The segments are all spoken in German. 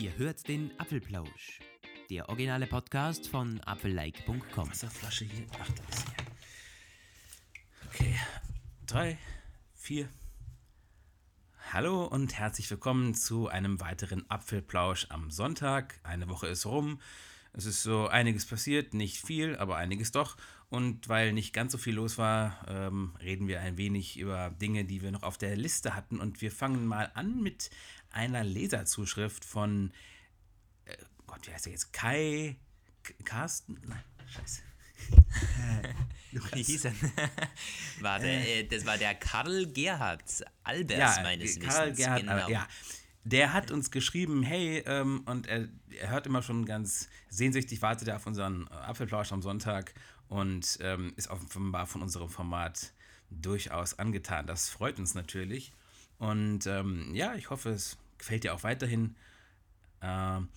Ihr hört den Apfelplausch, der originale Podcast von apfellike.com. Wasserflasche hier. Ach, da ist sie. Okay. Drei, vier. Hallo und herzlich willkommen zu einem weiteren Apfelplausch am Sonntag. Eine Woche ist rum. Es ist so einiges passiert, nicht viel, aber einiges doch. Und weil nicht ganz so viel los war, ähm, reden wir ein wenig über Dinge, die wir noch auf der Liste hatten. Und wir fangen mal an mit einer Leserzuschrift von, äh, Gott, wie heißt der jetzt? Kai K Carsten? Nein, scheiße. Wie hieß er? Warte, äh, das war der Karl Gerhard Albers meines Karl Wissens. Gerhard, genau. ja. Der hat uns geschrieben, hey, ähm, und er, er hört immer schon ganz sehnsüchtig, wartet er auf unseren äh, Apfelplausch am Sonntag und ähm, ist offenbar von unserem Format durchaus angetan. Das freut uns natürlich. Und ähm, ja, ich hoffe, es gefällt dir auch weiterhin. Ähm,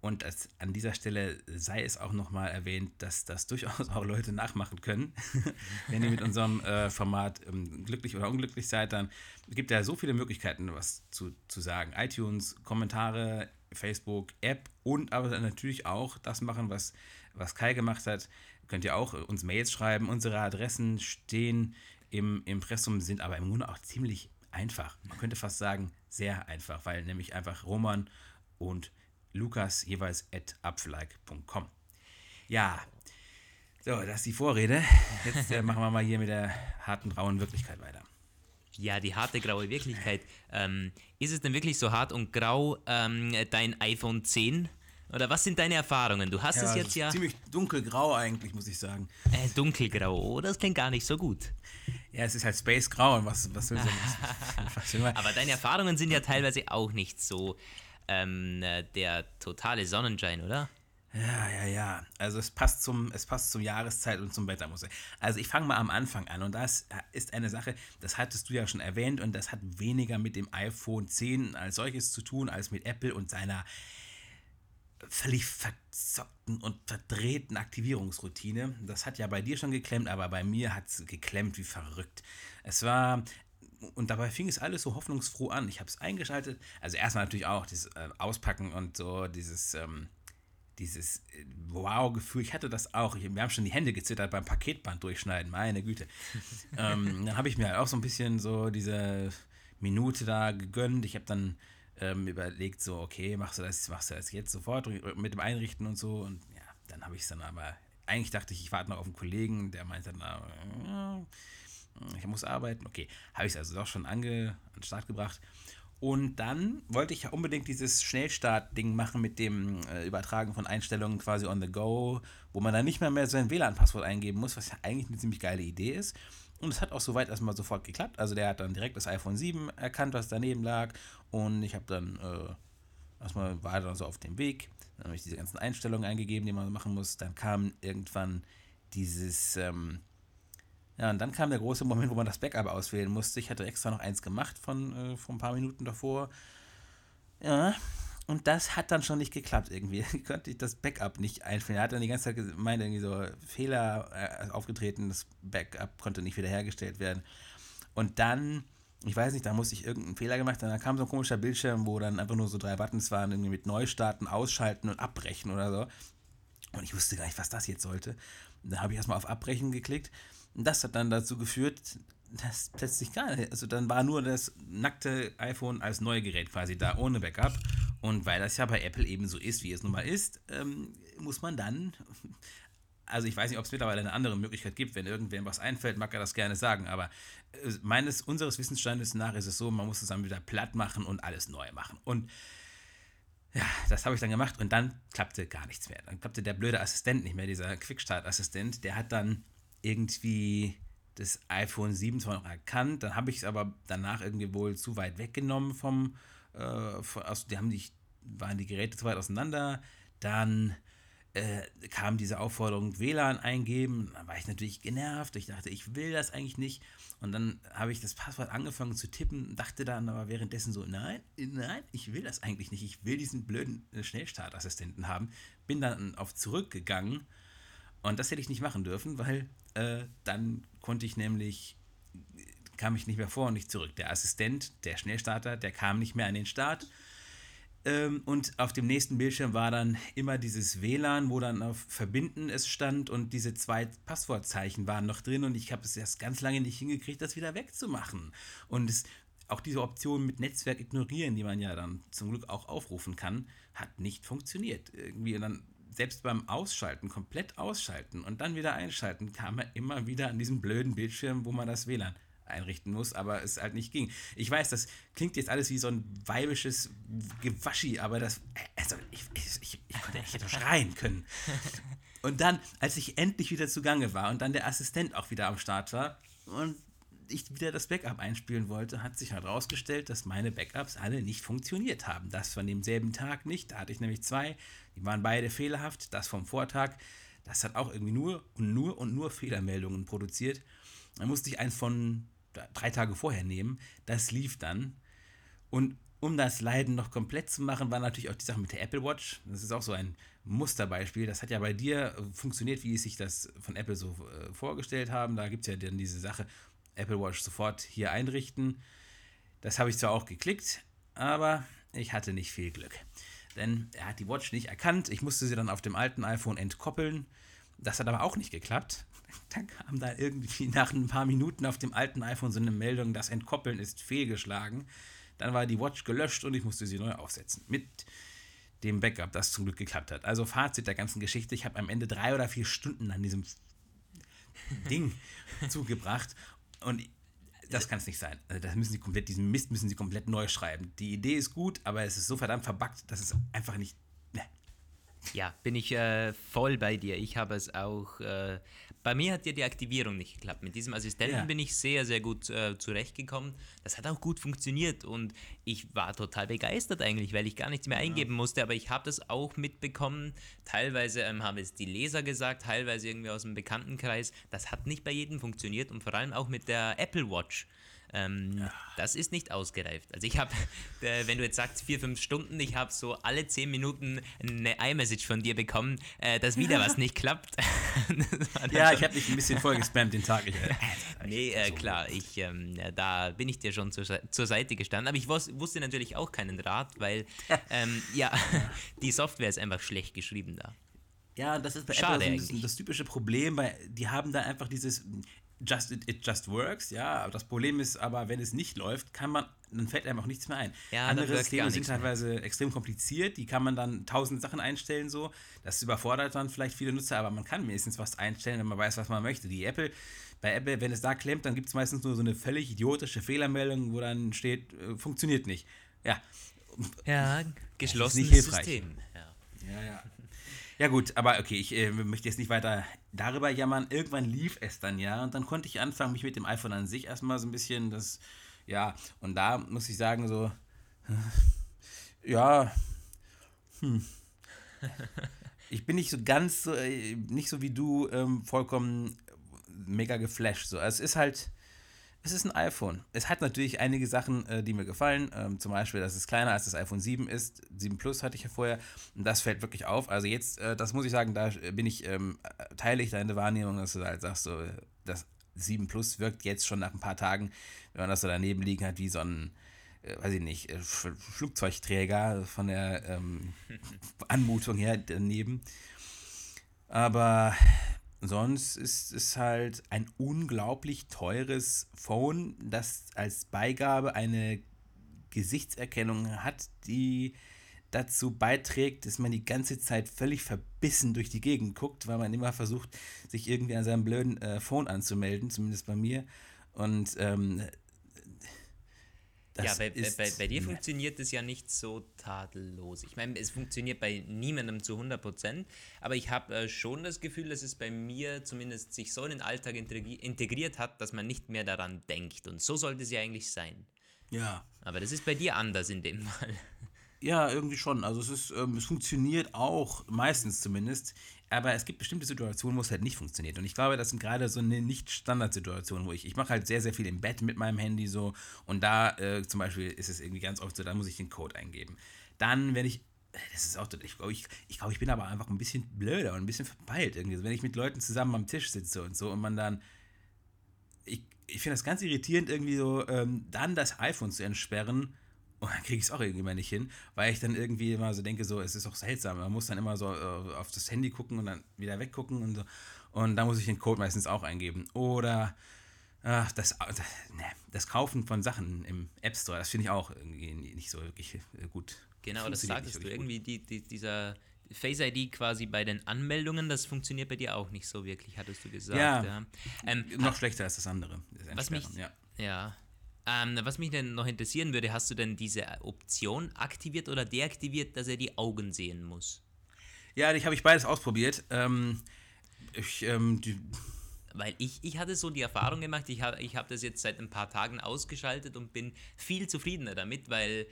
und als, an dieser Stelle sei es auch nochmal erwähnt, dass das durchaus auch Leute nachmachen können. Wenn ihr mit unserem äh, Format ähm, glücklich oder unglücklich seid, dann gibt es ja so viele Möglichkeiten, was zu, zu sagen. iTunes, Kommentare, Facebook, App und aber natürlich auch das machen, was, was Kai gemacht hat. Könnt ihr auch uns Mails schreiben. Unsere Adressen stehen im Impressum, sind aber im Grunde auch ziemlich einfach. Man könnte fast sagen, sehr einfach, weil nämlich einfach Roman und Lukas jeweils at apfelike.com. Ja, so, das ist die Vorrede. Jetzt äh, machen wir mal hier mit der harten, rauen Wirklichkeit weiter. Ja, die harte graue Wirklichkeit. Ähm, ist es denn wirklich so hart und grau, ähm, dein iPhone 10? Oder was sind deine Erfahrungen? Du hast es jetzt ja Ziemlich dunkelgrau eigentlich, muss ich sagen. äh, dunkelgrau. Oh, das klingt gar nicht so gut. Ja, es ist halt Space Grau und was, was will so was will man? Aber deine Erfahrungen sind ja teilweise auch nicht so ähm, äh, der totale Sonnenschein, oder? Ja, ja, ja. Also es passt zum, es passt zur Jahreszeit und zum Wetter, muss ich. Also ich fange mal am Anfang an und das ist eine Sache, das hattest du ja schon erwähnt und das hat weniger mit dem iPhone 10 als solches zu tun, als mit Apple und seiner völlig verzockten und verdrehten Aktivierungsroutine. Das hat ja bei dir schon geklemmt, aber bei mir hat es geklemmt wie verrückt. Es war und dabei fing es alles so hoffnungsfroh an. Ich habe es eingeschaltet. Also erstmal natürlich auch das äh, Auspacken und so, dieses, ähm, dieses äh, Wow-Gefühl. Ich hatte das auch. Ich, wir haben schon die Hände gezittert beim Paketband durchschneiden, meine Güte. ähm, dann habe ich mir halt auch so ein bisschen so diese Minute da gegönnt. Ich habe dann ähm, überlegt, so, okay, machst du das, machst du das jetzt sofort mit dem Einrichten und so. Und ja, dann habe ich es dann aber, eigentlich dachte ich, ich warte noch auf einen Kollegen, der meinte dann, äh, ich muss arbeiten. Okay, habe ich es also doch schon ange, an den Start gebracht. Und dann wollte ich ja unbedingt dieses Schnellstart-Ding machen mit dem äh, Übertragen von Einstellungen quasi on the go, wo man dann nicht mehr, mehr sein WLAN-Passwort eingeben muss, was ja eigentlich eine ziemlich geile Idee ist. Und es hat auch soweit erstmal sofort geklappt. Also der hat dann direkt das iPhone 7 erkannt, was daneben lag. Und ich habe dann äh, erstmal war dann so auf dem Weg. Dann habe ich diese ganzen Einstellungen eingegeben, die man machen muss. Dann kam irgendwann dieses ähm, ja, und dann kam der große Moment, wo man das Backup auswählen musste. Ich hatte extra noch eins gemacht von äh, vor ein paar Minuten davor. Ja, und das hat dann schon nicht geklappt irgendwie. Konnte ich das Backup nicht einführen. Er hat dann die ganze Zeit gemeint, irgendwie so Fehler äh, aufgetreten, das Backup konnte nicht wiederhergestellt werden. Und dann, ich weiß nicht, da musste ich irgendeinen Fehler gemacht haben. Da kam so ein komischer Bildschirm, wo dann einfach nur so drei Buttons waren, irgendwie mit Neustarten, Ausschalten und Abbrechen oder so. Und ich wusste gar nicht, was das jetzt sollte. Dann habe ich erstmal auf Abbrechen geklickt. Und das hat dann dazu geführt, dass plötzlich gar nicht, also dann war nur das nackte iPhone als Neugerät quasi da, ohne Backup. Und weil das ja bei Apple eben so ist, wie es nun mal ist, ähm, muss man dann, also ich weiß nicht, ob es mittlerweile eine andere Möglichkeit gibt, wenn irgendwem was einfällt, mag er das gerne sagen, aber äh, meines, unseres Wissensstandes nach ist es so, man muss es dann wieder platt machen und alles neu machen. Und ja, das habe ich dann gemacht und dann klappte gar nichts mehr. Dann klappte der blöde Assistent nicht mehr, dieser Quickstart-Assistent, der hat dann irgendwie das iPhone 7 zwar noch erkannt, dann habe ich es aber danach irgendwie wohl zu weit weggenommen vom, äh, von, also die haben die, waren die Geräte zu weit auseinander, dann äh, kam diese Aufforderung WLAN eingeben, dann war ich natürlich genervt, ich dachte, ich will das eigentlich nicht. Und dann habe ich das Passwort angefangen zu tippen, dachte dann aber währenddessen so, nein, nein, ich will das eigentlich nicht, ich will diesen blöden äh, Schnellstartassistenten haben, bin dann auf zurückgegangen und das hätte ich nicht machen dürfen, weil äh, dann konnte ich nämlich, kam ich nicht mehr vor und nicht zurück. Der Assistent, der Schnellstarter, der kam nicht mehr an den Start. Ähm, und auf dem nächsten Bildschirm war dann immer dieses WLAN, wo dann auf Verbinden es stand und diese zwei Passwortzeichen waren noch drin und ich habe es erst ganz lange nicht hingekriegt, das wieder wegzumachen. Und es, auch diese Option mit Netzwerk ignorieren, die man ja dann zum Glück auch aufrufen kann, hat nicht funktioniert. Irgendwie dann selbst beim Ausschalten, komplett ausschalten und dann wieder einschalten, kam er immer wieder an diesen blöden Bildschirm, wo man das WLAN einrichten muss, aber es halt nicht ging. Ich weiß, das klingt jetzt alles wie so ein weibisches Gewaschi, aber das, also ich, ich, ich, ich konnte nicht schreien können. Und dann, als ich endlich wieder zugange war und dann der Assistent auch wieder am Start war und ich wieder das Backup einspielen wollte, hat sich herausgestellt, dass meine Backups alle nicht funktioniert haben. Das von demselben Tag nicht. Da hatte ich nämlich zwei, die waren beide fehlerhaft. Das vom Vortag, das hat auch irgendwie nur und nur und nur Fehlermeldungen produziert. Dann musste ich eins von drei Tage vorher nehmen. Das lief dann. Und um das Leiden noch komplett zu machen, war natürlich auch die Sache mit der Apple Watch. Das ist auch so ein Musterbeispiel. Das hat ja bei dir funktioniert, wie es sich das von Apple so äh, vorgestellt haben. Da gibt es ja dann diese Sache, Apple Watch sofort hier einrichten. Das habe ich zwar auch geklickt, aber ich hatte nicht viel Glück. Denn er hat die Watch nicht erkannt. Ich musste sie dann auf dem alten iPhone entkoppeln. Das hat aber auch nicht geklappt. Dann kam da irgendwie nach ein paar Minuten auf dem alten iPhone so eine Meldung, das Entkoppeln ist fehlgeschlagen. Dann war die Watch gelöscht und ich musste sie neu aufsetzen. Mit dem Backup, das zum Glück geklappt hat. Also Fazit der ganzen Geschichte, ich habe am Ende drei oder vier Stunden an diesem Ding zugebracht und das kann es nicht sein. Also das müssen sie komplett, diesen Mist müssen sie komplett neu schreiben. Die Idee ist gut, aber es ist so verdammt verbuggt, dass es einfach nicht. Ne. Ja, bin ich äh, voll bei dir. Ich habe es auch äh, bei mir hat ja die Aktivierung nicht geklappt. Mit diesem Assistenten ja. bin ich sehr, sehr gut äh, zurechtgekommen. Das hat auch gut funktioniert und ich war total begeistert eigentlich, weil ich gar nichts mehr ja. eingeben musste. Aber ich habe das auch mitbekommen. Teilweise ähm, haben es die Leser gesagt, teilweise irgendwie aus dem Bekanntenkreis. Das hat nicht bei jedem funktioniert und vor allem auch mit der Apple Watch. Ähm, ja. Das ist nicht ausgereift. Also ich habe, äh, wenn du jetzt sagst vier, fünf Stunden, ich habe so alle zehn Minuten eine iMessage von dir bekommen, äh, dass wieder was nicht klappt. ja, ich habe dich ein bisschen voll gespammt den Tag. Ich, äh, nee, äh, klar, ich, ähm, da bin ich dir schon zur, zur Seite gestanden. Aber ich wus wusste natürlich auch keinen Rat, weil ähm, ja, die Software ist einfach schlecht geschrieben da. Ja, das ist bei Schade Apple so das typische Problem, weil die haben da einfach dieses, just, it, it, just works, ja. Das Problem ist aber, wenn es nicht läuft, kann man, dann fällt einem auch nichts mehr ein. Ja, Andere Systeme sind teilweise mehr. extrem kompliziert, die kann man dann tausend Sachen einstellen, so. Das überfordert dann vielleicht viele Nutzer, aber man kann wenigstens was einstellen, wenn man weiß, was man möchte. Die Apple, bei Apple, wenn es da klemmt, dann gibt es meistens nur so eine völlig idiotische Fehlermeldung, wo dann steht, äh, funktioniert nicht. Ja. Ja, geschlossenes System. Ja, ja. ja. Ja gut, aber okay, ich äh, möchte jetzt nicht weiter darüber jammern. Irgendwann lief es dann ja und dann konnte ich anfangen, mich mit dem iPhone an sich erstmal so ein bisschen das, ja, und da muss ich sagen so, ja, hm. Ich bin nicht so ganz so, äh, nicht so wie du, ähm, vollkommen mega geflasht. So. Also es ist halt, es ist ein iPhone. Es hat natürlich einige Sachen, äh, die mir gefallen. Ähm, zum Beispiel, dass es kleiner als das iPhone 7 ist. 7 Plus hatte ich ja vorher. Und das fällt wirklich auf. Also jetzt, äh, das muss ich sagen, da bin ich, ähm, teile ich deine Wahrnehmung, dass du halt sagst, so, das 7 Plus wirkt jetzt schon nach ein paar Tagen, wenn man das so daneben liegen hat, wie so ein, äh, weiß ich nicht, äh, Flugzeugträger von der ähm, Anmutung her daneben. Aber Sonst ist es halt ein unglaublich teures Phone, das als Beigabe eine Gesichtserkennung hat, die dazu beiträgt, dass man die ganze Zeit völlig verbissen durch die Gegend guckt, weil man immer versucht, sich irgendwie an seinem blöden äh, Phone anzumelden, zumindest bei mir. Und ähm, ja, bei, bei, bei, dir funktioniert es ja nicht so tadellos. Ich meine, es funktioniert bei niemandem zu 100 Prozent, aber ich habe äh, schon das Gefühl, dass es bei mir zumindest sich so in den Alltag integriert hat, dass man nicht mehr daran denkt. Und so sollte es ja eigentlich sein. Ja. Aber das ist bei dir anders in dem Fall. Ja, irgendwie schon. Also es ist, ähm, es funktioniert auch, meistens zumindest. Aber es gibt bestimmte Situationen, wo es halt nicht funktioniert. Und ich glaube, das sind gerade so eine Nicht-Standard-Situation, wo ich, ich mache halt sehr, sehr viel im Bett mit meinem Handy so. Und da äh, zum Beispiel ist es irgendwie ganz oft so, da muss ich den Code eingeben. Dann, wenn ich das ist auch, ich glaube, ich, ich, glaub, ich bin aber einfach ein bisschen blöder und ein bisschen verpeilt irgendwie. Also wenn ich mit Leuten zusammen am Tisch sitze und so und man dann, ich, ich finde das ganz irritierend irgendwie so, ähm, dann das iPhone zu entsperren Und dann kriege ich es auch irgendwie mal nicht hin, weil ich dann irgendwie immer so denke, so, es ist auch seltsam. Man muss dann immer so äh, auf das Handy gucken und dann wieder weggucken und so. Und da muss ich den Code meistens auch eingeben. Oder ach, das, das, ne, das Kaufen von Sachen im App Store, das finde ich auch irgendwie nicht so wirklich äh, gut. Genau, das sagtest du. Irgendwie die, die, dieser Face ID quasi bei den Anmeldungen, das funktioniert bei dir auch nicht so wirklich, hattest du gesagt. Ja, ja. Ähm, noch schlechter als das andere. Das was mich, ja. ja ähm, was mich denn noch interessieren würde, hast du denn diese Option aktiviert oder deaktiviert, dass er die Augen sehen muss? Ja, ich habe ich beides ausprobiert. Ähm, ich, ähm, weil ich, ich hatte so die Erfahrung gemacht, ich habe ich hab das jetzt seit ein paar Tagen ausgeschaltet und bin viel zufriedener damit, weil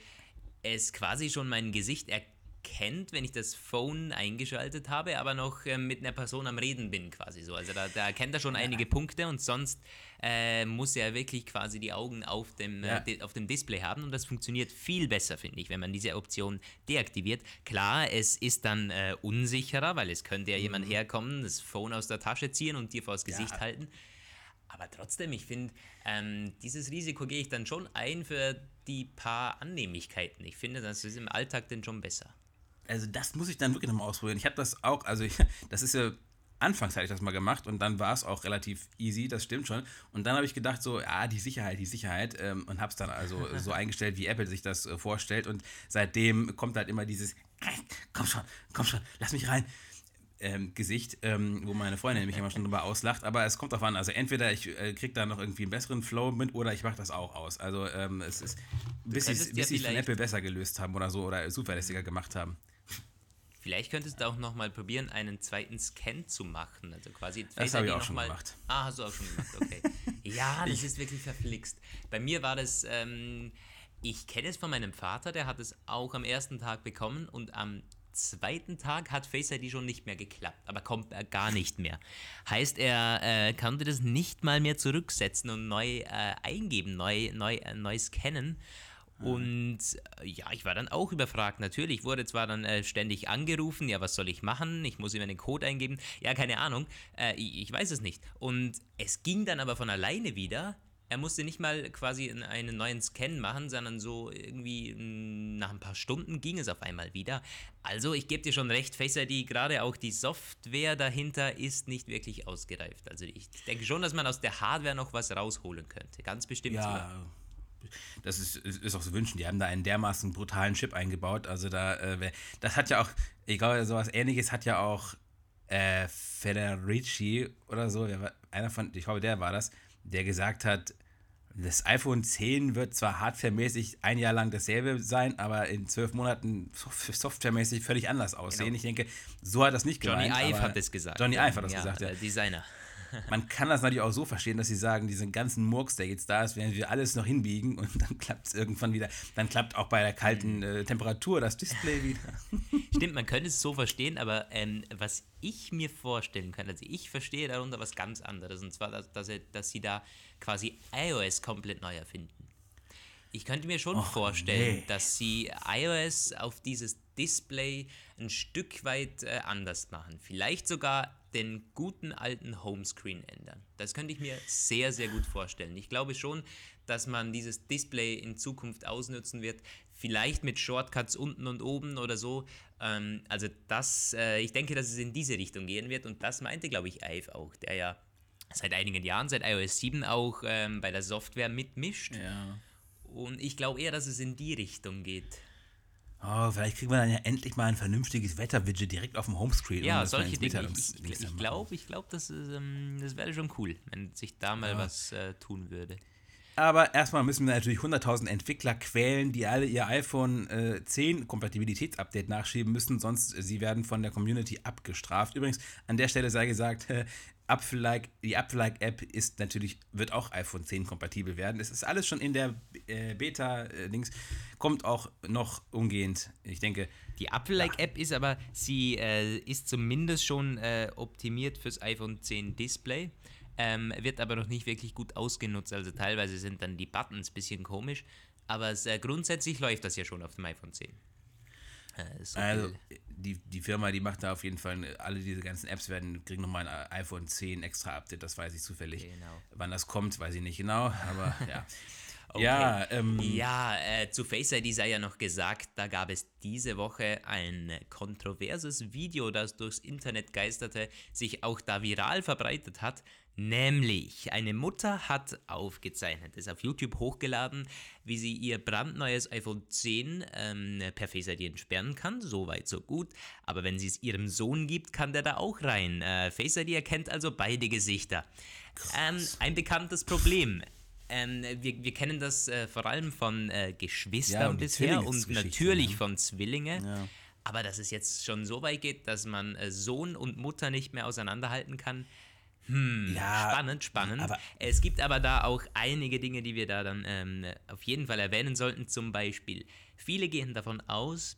es quasi schon mein Gesicht erkennt kennt, wenn ich das Phone eingeschaltet habe, aber noch äh, mit einer Person am Reden bin, quasi so. Also da, da erkennt er schon ja. einige Punkte und sonst äh, muss er wirklich quasi die Augen auf dem, äh, ja. äh, auf dem Display haben und das funktioniert viel besser, finde ich, wenn man diese Option deaktiviert. Klar, es ist dann äh, unsicherer, weil es könnte ja mhm. jemand herkommen, das Phone aus der Tasche ziehen und dir vors Gesicht ja. halten. Aber trotzdem, ich finde, ähm, dieses Risiko gehe ich dann schon ein für die paar Annehmlichkeiten. Ich finde, das ist im Alltag dann schon besser also das muss ich dann wirklich nochmal ausprobieren. Ich habe das auch, also ich, das ist ja, anfangs hatte ich das mal gemacht und dann war es auch relativ easy, das stimmt schon. Und dann habe ich gedacht so, ja, die Sicherheit, die Sicherheit ähm, und habe es dann also so eingestellt, wie Apple sich das äh, vorstellt und seitdem kommt halt immer dieses, komm schon, komm schon, lass mich rein. Ähm, Gesicht, ähm, wo meine Freundin mich immer schon drüber auslacht, aber es kommt darauf an, also entweder ich äh, kriege da noch irgendwie einen besseren Flow mit oder ich mache das auch aus. Also ähm, es ist, bis sie es von Apple besser gelöst haben oder so oder zuverlässiger gemacht haben. Vielleicht könntest du auch noch mal probieren, einen zweiten Scan zu machen. Also quasi das habe ich auch schon mal, gemacht. Ah, hast du auch schon gemacht, okay. ja, das ist wirklich verflixt. Bei mir war das, ähm, ich kenne es von meinem Vater, der hat es auch am ersten Tag bekommen und am zweiten Tag hat Face ID schon nicht mehr geklappt, aber kommt er gar nicht mehr. Heißt, er äh, konnte das nicht mal mehr zurücksetzen und neu äh, eingeben, neu, neu, äh, neu scannen. Und äh, ja, ich war dann auch überfragt. Natürlich wurde zwar dann äh, ständig angerufen, ja, was soll ich machen? Ich muss immer den Code eingeben. Ja, keine Ahnung. Äh, ich, ich, weiß es nicht. Und es ging dann aber von alleine wieder. Er musste nicht mal quasi einen neuen Scan machen, sondern so irgendwie nach ein paar Stunden ging es auf einmal wieder. Also, ich gebe dir schon recht, Face ID, gerade auch die Software dahinter ist nicht wirklich ausgereift. Also, ich denke schon, dass man aus der Hardware noch was rausholen könnte. Ganz bestimmt. Ja. Sogar das ist, ist auch zu wünschen. Die haben da einen dermaßen brutalen Chip eingebaut. Also da, äh, das hat ja auch, ich glaube, sowas ähnliches hat ja auch äh, Federici oder so, einer von, ich glaube, der war das, der gesagt hat, das iPhone 10 wird zwar hardwaremäßig ein Jahr lang dasselbe sein, aber in zwölf Monaten softwaremäßig völlig anders aussehen. Genau. Ich denke, so hat das nicht gemeint. Johnny Ive hat das gesagt. Johnny Ive hat das ja, gesagt, ja. Designer. Man kann das natürlich auch so verstehen, dass sie sagen, diesen ganzen Murks, der jetzt da ist, werden wir alles noch hinbiegen und dann klappt es irgendwann wieder. Dann klappt auch bei der kalten mhm. äh, Temperatur das Display wieder. Stimmt, man könnte es so verstehen, aber ähm, was ich mir vorstellen kann, also ich verstehe darunter was ganz anderes, und zwar, dass, dass, dass sie da quasi iOS komplett neu erfinden. Ich könnte mir schon Och, vorstellen, nee. dass sie iOS auf dieses Display ein Stück weit äh, anders machen. Vielleicht sogar den guten alten Homescreen ändern. Das könnte ich mir sehr, sehr gut vorstellen. Ich glaube schon, dass man dieses Display in Zukunft ausnutzen wird. Vielleicht mit Shortcuts unten und oben oder so. Ähm, also das, äh, ich denke, dass es in diese Richtung gehen wird. Und das meinte, glaube ich, Ive auch, der ja seit einigen Jahren, seit iOS 7 auch ähm, bei der Software mitmischt. Ja. Und ich glaube eher, dass es in die Richtung geht. Oh, vielleicht kriegen wir dann ja endlich mal ein vernünftiges Wetter-Widget direkt auf dem Homescreen. Ja, solche Dinge. Ich, ich, ich glaube, ich glaub, das, ähm, das wäre schon cool, wenn sich da mal ja. was äh, tun würde. Aber erstmal müssen wir natürlich 100.000 Entwickler quälen, die alle ihr iPhone äh, 10 Kompatibilitätsupdate nachschieben müssen, sonst äh, sie werden von der Community abgestraft. Übrigens, an der Stelle sei gesagt, äh, Apfel-like, die Apfel-like-App ist natürlich, wird auch iPhone 10 kompatibel werden. Es ist alles schon in der äh, Beta-Dings, kommt auch noch umgehend. Ich denke. Die Apfel-like-App ist aber, sie äh, ist zumindest schon äh, optimiert fürs iPhone 10 Display, ähm, wird aber noch nicht wirklich gut ausgenutzt. Also teilweise sind dann die Buttons ein bisschen komisch, aber es, äh, grundsätzlich läuft das ja schon auf dem iPhone 10. So also die, die Firma, die macht da auf jeden Fall, alle diese ganzen Apps werden, kriegen nochmal ein iPhone 10 extra Update, das weiß ich zufällig. Genau. Wann das kommt, weiß ich nicht genau, aber ja. Okay. Ja, ähm, ja äh, zu Face ID sei ja noch gesagt, da gab es diese Woche ein kontroverses Video, das durchs Internet geisterte, sich auch da viral verbreitet hat. Nämlich, eine Mutter hat aufgezeichnet, ist auf YouTube hochgeladen, wie sie ihr brandneues iPhone 10 ähm, per Face ID entsperren kann. So weit, so gut. Aber wenn sie es ihrem Sohn gibt, kann der da auch rein. Äh, Face ID erkennt also beide Gesichter. Ähm, ein bekanntes Problem. Ähm, wir, wir kennen das äh, vor allem von äh, Geschwistern ja, und bisher und natürlich ja. von Zwillingen. Ja. Aber dass es jetzt schon so weit geht, dass man äh, Sohn und Mutter nicht mehr auseinanderhalten kann, hm, ja, spannend, spannend. Aber es gibt aber da auch einige Dinge, die wir da dann ähm, auf jeden Fall erwähnen sollten. Zum Beispiel, viele gehen davon aus,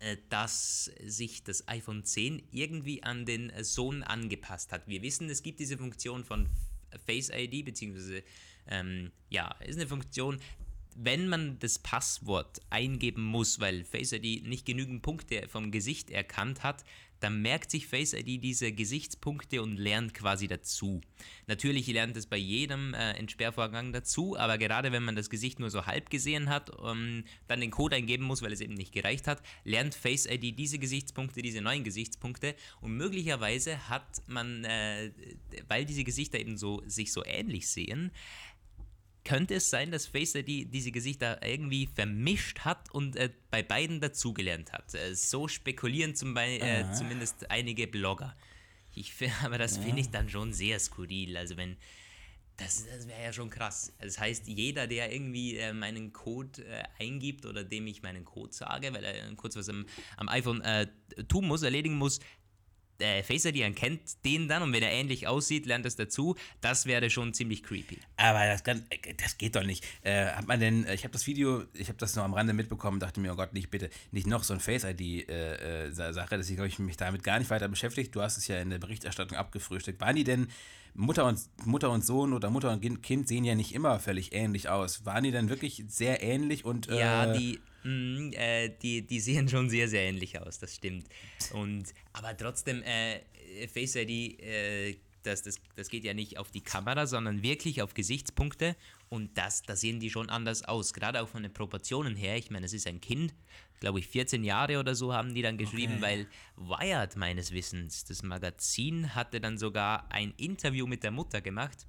äh, dass sich das iPhone 10 irgendwie an den Sohn angepasst hat. Wir wissen, es gibt diese Funktion von Face ID, beziehungsweise, ähm, ja, ist eine Funktion, wenn man das Passwort eingeben muss, weil Face ID nicht genügend Punkte vom Gesicht erkannt hat, dann merkt sich Face ID diese Gesichtspunkte und lernt quasi dazu. Natürlich lernt es bei jedem äh, Entsperrvorgang dazu, aber gerade wenn man das Gesicht nur so halb gesehen hat, um, dann den Code eingeben muss, weil es eben nicht gereicht hat, lernt Face ID diese Gesichtspunkte, diese neuen Gesichtspunkte und möglicherweise hat man, äh, weil diese Gesichter eben so sich so ähnlich sehen, könnte es sein, dass Face ID diese Gesichter irgendwie vermischt hat und äh, bei beiden dazugelernt hat. Äh, so spekulieren zum äh, zumindest einige Blogger. Ich, aber das ja. finde ich dann schon sehr skurril. Also wenn, das, das wäre ja schon krass. Das heißt, jeder, der irgendwie äh, meinen Code äh, eingibt oder dem ich meinen Code sage, weil er kurz was am, am iPhone äh, tun muss, erledigen muss, äh, Face ID erkennt den dann und wenn er ähnlich aussieht, lernt es dazu. Das wäre schon ziemlich creepy. Aber das, kann, das geht doch nicht. Äh, hat man denn, ich habe das Video, ich habe das noch am Rande mitbekommen, dachte mir, oh Gott, nicht bitte, nicht noch so ein Face ID-Sache, äh, dass ich, glaube ich, mich damit gar nicht weiter beschäftigt. Du hast es ja in der Berichterstattung abgefrühstückt. Waren die denn Mutter und, Mutter und Sohn oder Mutter und Kind sehen ja nicht immer völlig ähnlich aus. Waren die denn wirklich sehr ähnlich und. ja, äh, die Mm, äh, die, die sehen schon sehr, sehr ähnlich aus, das stimmt. Und, aber trotzdem, äh, Face ID, äh, das, das, das geht ja nicht auf die Kamera, sondern wirklich auf Gesichtspunkte. Und das, da sehen die schon anders aus, gerade auch von den Proportionen her. Ich meine, es ist ein Kind, glaube ich, 14 Jahre oder so haben die dann geschrieben, okay. weil Wired meines Wissens, das Magazin, hatte dann sogar ein Interview mit der Mutter gemacht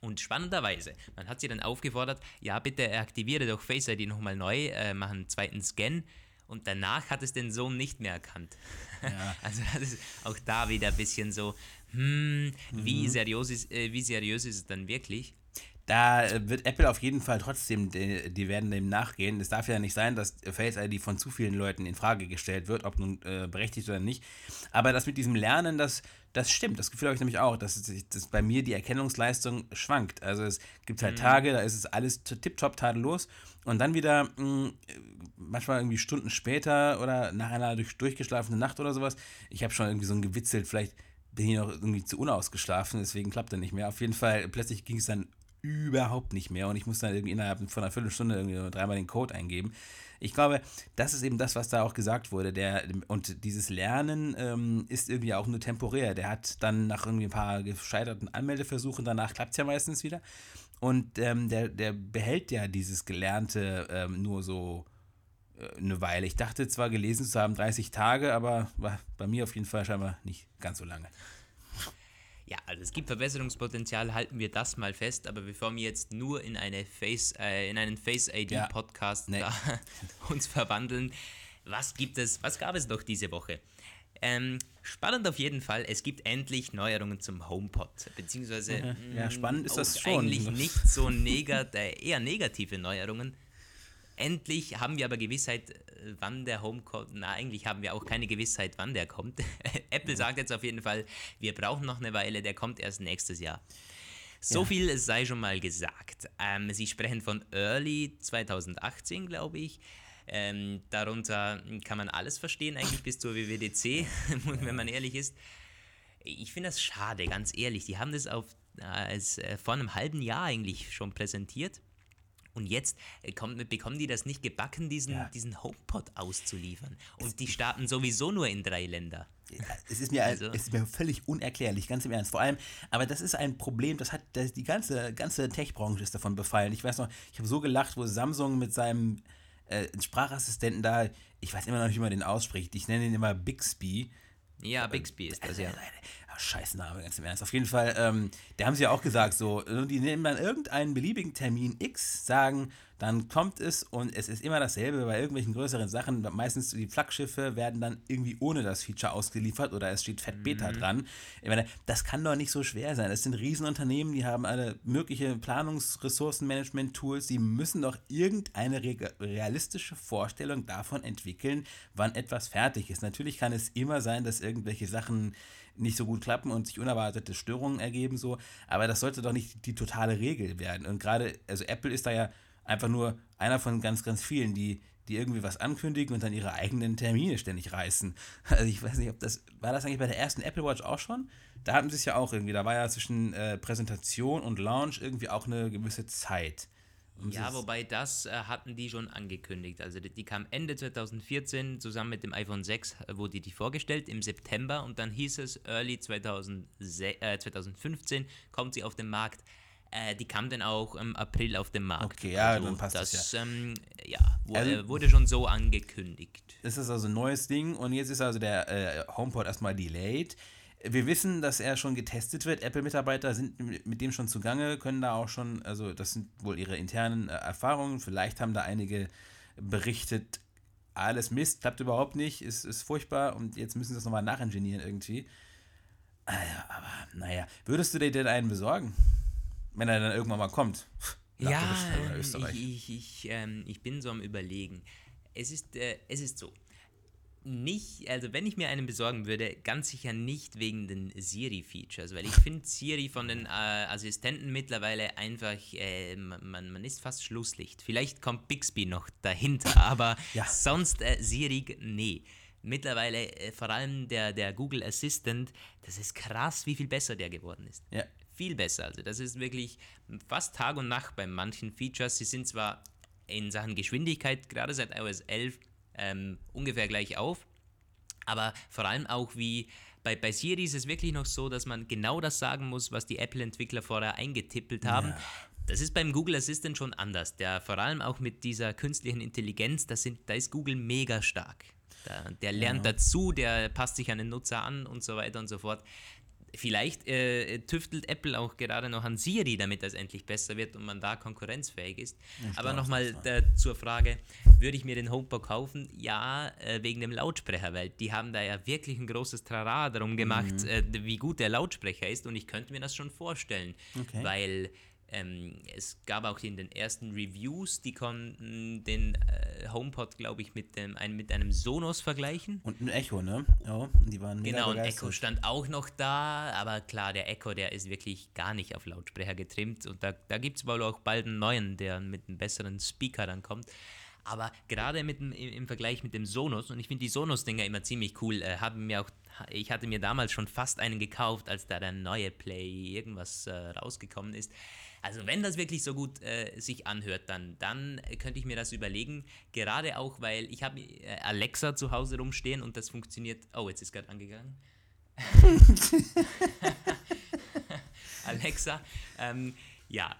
und spannenderweise, man hat sie dann aufgefordert, ja, bitte aktiviere doch Face ID nochmal neu, äh, mach einen zweiten Scan. Und danach hat es den Sohn nicht mehr erkannt. Ja. Also das ist auch da wieder ein bisschen so, hm, wie, mhm. seriös ist, äh, wie seriös ist es dann wirklich? Da äh, wird Apple auf jeden Fall trotzdem, die, die, werden dem nachgehen. Es darf ja nicht sein, dass Face ID von zu vielen Leuten in Frage gestellt wird, ob nun äh, berechtigt oder nicht. Aber das mit diesem Lernen, das, das stimmt. Das Gefühl habe ich nämlich auch, dass, dass bei mir die Erkennungsleistung schwankt. Also es gibt halt mhm. Tage, da ist es alles tipptopp tadellos. Und dann wieder mh, hm, manchmal irgendwie Stunden später oder nach einer durch, durchgeschlafenen Nacht oder sowas. Ich habe schon irgendwie so ein gewitzelt, vielleicht bin ich noch irgendwie zu unausgeschlafen, deswegen klappt er nicht mehr. Auf jeden Fall, plötzlich ging es dann überhaupt nicht mehr und ich musste dann irgendwie innerhalb von einer Viertelstunde irgendwie dreimal den Code eingeben. Ich glaube, das ist eben das, was da auch gesagt wurde. Der, und dieses Lernen ähm, ist irgendwie auch nur temporär. Der hat dann nach irgendwie ein paar gescheiterten Anmeldeversuchen, danach klappt es ja meistens wieder. Und ähm, der, der behält ja dieses Gelernte ähm, nur so äh, eine Weile. Ich dachte zwar gelesen zu haben 30 Tage, aber war bei mir auf jeden Fall scheinbar nicht ganz so lange. Ja, also es gibt Verbesserungspotenzial, halten wir das mal fest, aber bevor wir jetzt nur in, eine Face, äh, in einen Face-ID-Podcast ja, nee. uns verwandeln, was gibt es, was gab es noch diese Woche? Ähm, spannend auf jeden Fall, es gibt endlich Neuerungen zum HomePod, beziehungsweise ja, mm, spannend ist das schon. eigentlich nicht so negat äh, eher negative Neuerungen. Endlich haben wir aber Gewissheit, äh, wann der Home kommt. Na, eigentlich haben wir auch keine Gewissheit, wann der kommt. Apple sagt jetzt auf jeden Fall, wir brauchen noch eine Weile, der kommt erst nächstes Jahr. So ja. viel sei schon mal gesagt. Ähm, Sie sprechen von Early 2018, glaube ich. Ähm, darunter kann man alles verstehen, eigentlich bis zur WWDC, wenn man ehrlich ist. Ich finde das schade, ganz ehrlich. Die haben das auf, äh, als, äh, vor einem halben Jahr eigentlich schon präsentiert Und jetzt äh, kommt, bekommen die das nicht gebacken, diesen, ja. diesen HomePod auszuliefern. Und es die starten sowieso nur in drei Länder. Es ist, mir, also. es ist mir völlig unerklärlich, ganz im Ernst. Vor allem, aber das ist ein Problem, das hat das, die ganze, ganze Tech-Branche ist davon befallen. Ich weiß noch, ich habe so gelacht, wo Samsung mit seinem äh, Sprachassistenten da, ich weiß immer noch nicht, wie man den ausspricht, ich nenne ihn immer Bixby. Ja, Bixby ist das, ja. Scheiß Name, ganz im Ernst. Auf jeden Fall, ähm, da haben sie ja auch gesagt, so, die nehmen dann irgendeinen beliebigen Termin X, sagen, dann kommt es und es ist immer dasselbe bei irgendwelchen größeren Sachen. Meistens die Flaggschiffe werden dann irgendwie ohne das Feature ausgeliefert oder es steht Fett Beta mhm. dran. Ich meine, das kann doch nicht so schwer sein. Es sind Riesenunternehmen, die haben alle mögliche Planungsressourcenmanagement-Tools, die müssen doch irgendeine realistische Vorstellung davon entwickeln, wann etwas fertig ist. Natürlich kann es immer sein, dass irgendwelche Sachen nicht so gut klappen und sich unerwartete Störungen ergeben, so, aber das sollte doch nicht die totale Regel werden. Und gerade, also Apple ist da ja einfach nur einer von ganz, ganz vielen, die, die irgendwie was ankündigen und dann ihre eigenen Termine ständig reißen. Also ich weiß nicht, ob das, war das eigentlich bei der ersten Apple Watch auch schon? Da hatten sie es ja auch irgendwie, da war ja zwischen äh, Präsentation und Launch irgendwie auch eine gewisse Zeit. Um ja, wobei das äh, hatten die schon angekündigt. Also die, die, kam Ende 2014 zusammen mit dem iPhone 6, äh, wurde die vorgestellt im September und dann hieß es Early 2006, äh, 2015 kommt sie auf den Markt. Äh, die kam dann auch im April auf den Markt. Okay, ja, also dann passt das, das ja. Ähm, ja, wurde, also, wurde schon so angekündigt. Das ist also ein neues Ding und jetzt ist also der äh, HomePod erstmal delayed. Wir wissen, dass er schon getestet wird. Apple-Mitarbeiter sind mit dem schon zugange, können da auch schon, also das sind wohl ihre internen äh, Erfahrungen. Vielleicht haben da einige berichtet, alles Mist, klappt überhaupt nicht, ist, ist furchtbar und jetzt müssen sie das nochmal nachingenieren irgendwie. Ah aber naja, würdest du dir denn einen besorgen? Wenn er dann irgendwann mal kommt. Ja, ich, ich, ähm, ich bin so am Überlegen. Es ist, äh, es ist so. Nicht, also wenn ich mir einen besorgen würde, ganz sicher nicht wegen den Siri-Features, weil ich finde Siri von den äh, Assistenten mittlerweile einfach, äh, man, man ist fast Schlusslicht. Vielleicht kommt Bixby noch dahinter, aber ja. sonst äh, Siri, nee mittlerweile äh, vor allem der, der Google Assistant, das ist krass, wie viel besser der geworden ist. Ja viel besser. Also das ist wirklich fast Tag und Nacht bei manchen Features. Sie sind zwar in Sachen Geschwindigkeit gerade seit iOS 11 ähm, ungefähr gleich auf, aber vor allem auch wie bei, bei Siri ist es wirklich noch so, dass man genau das sagen muss, was die Apple-Entwickler vorher eingetippelt haben. Ja. Das ist beim Google Assistant schon anders. Der vor allem auch mit dieser künstlichen Intelligenz, das sind, da ist Google mega stark. Der, der lernt ja. dazu, der passt sich an den Nutzer an und so weiter und so fort. Vielleicht äh, tüftelt Apple auch gerade noch an Siri, damit das endlich besser wird und man da konkurrenzfähig ist. Ich Aber nochmal zur Frage, würde ich mir den HomePod kaufen? Ja, äh, wegen dem Lautsprecher, weil die haben da ja wirklich ein großes Trara darum gemacht, mhm. Äh, wie gut der Lautsprecher ist und ich könnte mir das schon vorstellen, okay. weil ähm, es gab auch in den ersten Reviews, die konnten den äh, HomePod, glaube ich, mit, dem, ein, mit einem Sonos vergleichen. Und ein Echo, ne? Ja, die waren Genau, ein Echo stand auch noch da, aber klar, der Echo, der ist wirklich gar nicht auf Lautsprecher getrimmt und da, da gibt es wohl auch bald einen neuen, der mit einem besseren Speaker dann kommt. Aber gerade mit dem, im Vergleich mit dem Sonos, und ich finde die Sonos-Dinger immer ziemlich cool, äh, haben mir auch, ich hatte mir damals schon fast einen gekauft, als da der neue Play irgendwas äh, rausgekommen ist. Also wenn das wirklich so gut äh, sich anhört, dann, dann könnte ich mir das überlegen. Gerade auch, weil ich habe äh, Alexa zu Hause rumstehen und das funktioniert. Oh, jetzt ist gerade angegangen. Alexa, ähm, ja,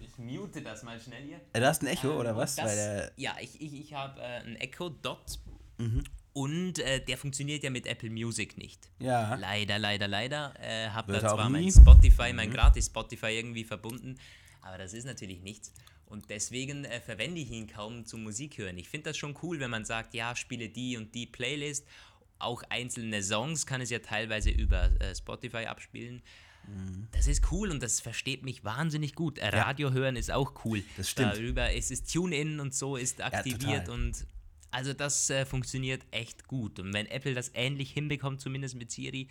ich mute das mal schnell hier. Du hast ein Echo ähm, oder was? Das, ja, ich, ich, ich habe äh, ein Echo Dot. Mhm. Und äh, der funktioniert ja mit Apple Music nicht. Ja. Leider, leider, leider. Äh, habe da zwar mein Spotify, mein mhm. gratis Spotify irgendwie verbunden, aber das ist natürlich nichts. Und deswegen äh, verwende ich ihn kaum zum Musik hören. Ich finde das schon cool, wenn man sagt, ja, spiele die und die Playlist. Auch einzelne Songs kann es ja teilweise über äh, Spotify abspielen. Mhm. Das ist cool und das versteht mich wahnsinnig gut. Radio hören ist auch cool. Das stimmt. Darüber ist es Tune-In und so ist aktiviert ja, und also das äh, funktioniert echt gut. Und wenn Apple das ähnlich hinbekommt, zumindest mit Siri,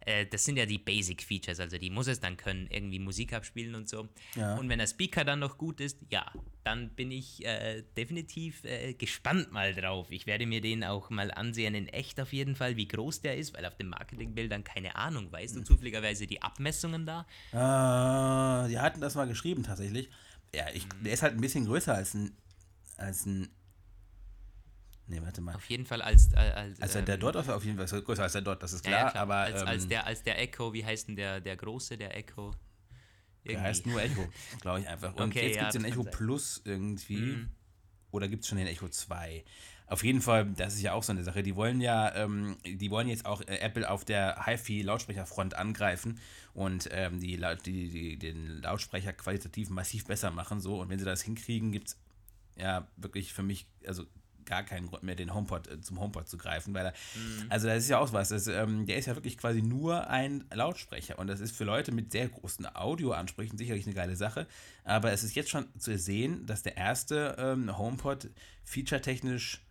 äh, das sind ja die Basic Features, also die muss es dann können, irgendwie Musik abspielen und so. Ja. Und wenn der Speaker dann noch gut ist, ja, dann bin ich äh, definitiv äh, gespannt mal drauf. Ich werde mir den auch mal ansehen in echt auf jeden Fall, wie groß der ist, weil auf den Marketingbildern keine Ahnung, weißt du hm. zufälligerweise die Abmessungen da? Äh, die hatten das mal geschrieben tatsächlich. Ja, ich, der ist halt ein bisschen größer als ein, als ein Nee, warte mal. Auf jeden Fall als. Äh, als also der ähm, dort auf jeden Fall größer als der dort, das ist klar. Ja, klar. Aber, als, ähm, als, der, als der Echo, wie heißt denn der, der große, der Echo? Irgendwie. Der heißt nur Echo, glaube ich einfach. Und okay, jetzt ja, gibt es den Echo Plus irgendwie. Mhm. Oder gibt es schon den Echo 2? Auf jeden Fall, das ist ja auch so eine Sache. Die wollen ja, ähm, die wollen jetzt auch äh, Apple auf der HiFi-Lautsprecherfront angreifen und ähm, die, die, die, den Lautsprecher qualitativ massiv besser machen. So. Und wenn sie das hinkriegen, gibt es ja wirklich für mich, also gar keinen Grund mehr, den HomePod äh, zum HomePod zu greifen, weil er, mhm. also das ist ja auch was, das, ähm, der ist ja wirklich quasi nur ein Lautsprecher und das ist für Leute mit sehr großen Audioansprüchen sicherlich eine geile Sache, aber es ist jetzt schon zu sehen, dass der erste ähm, HomePod featuretechnisch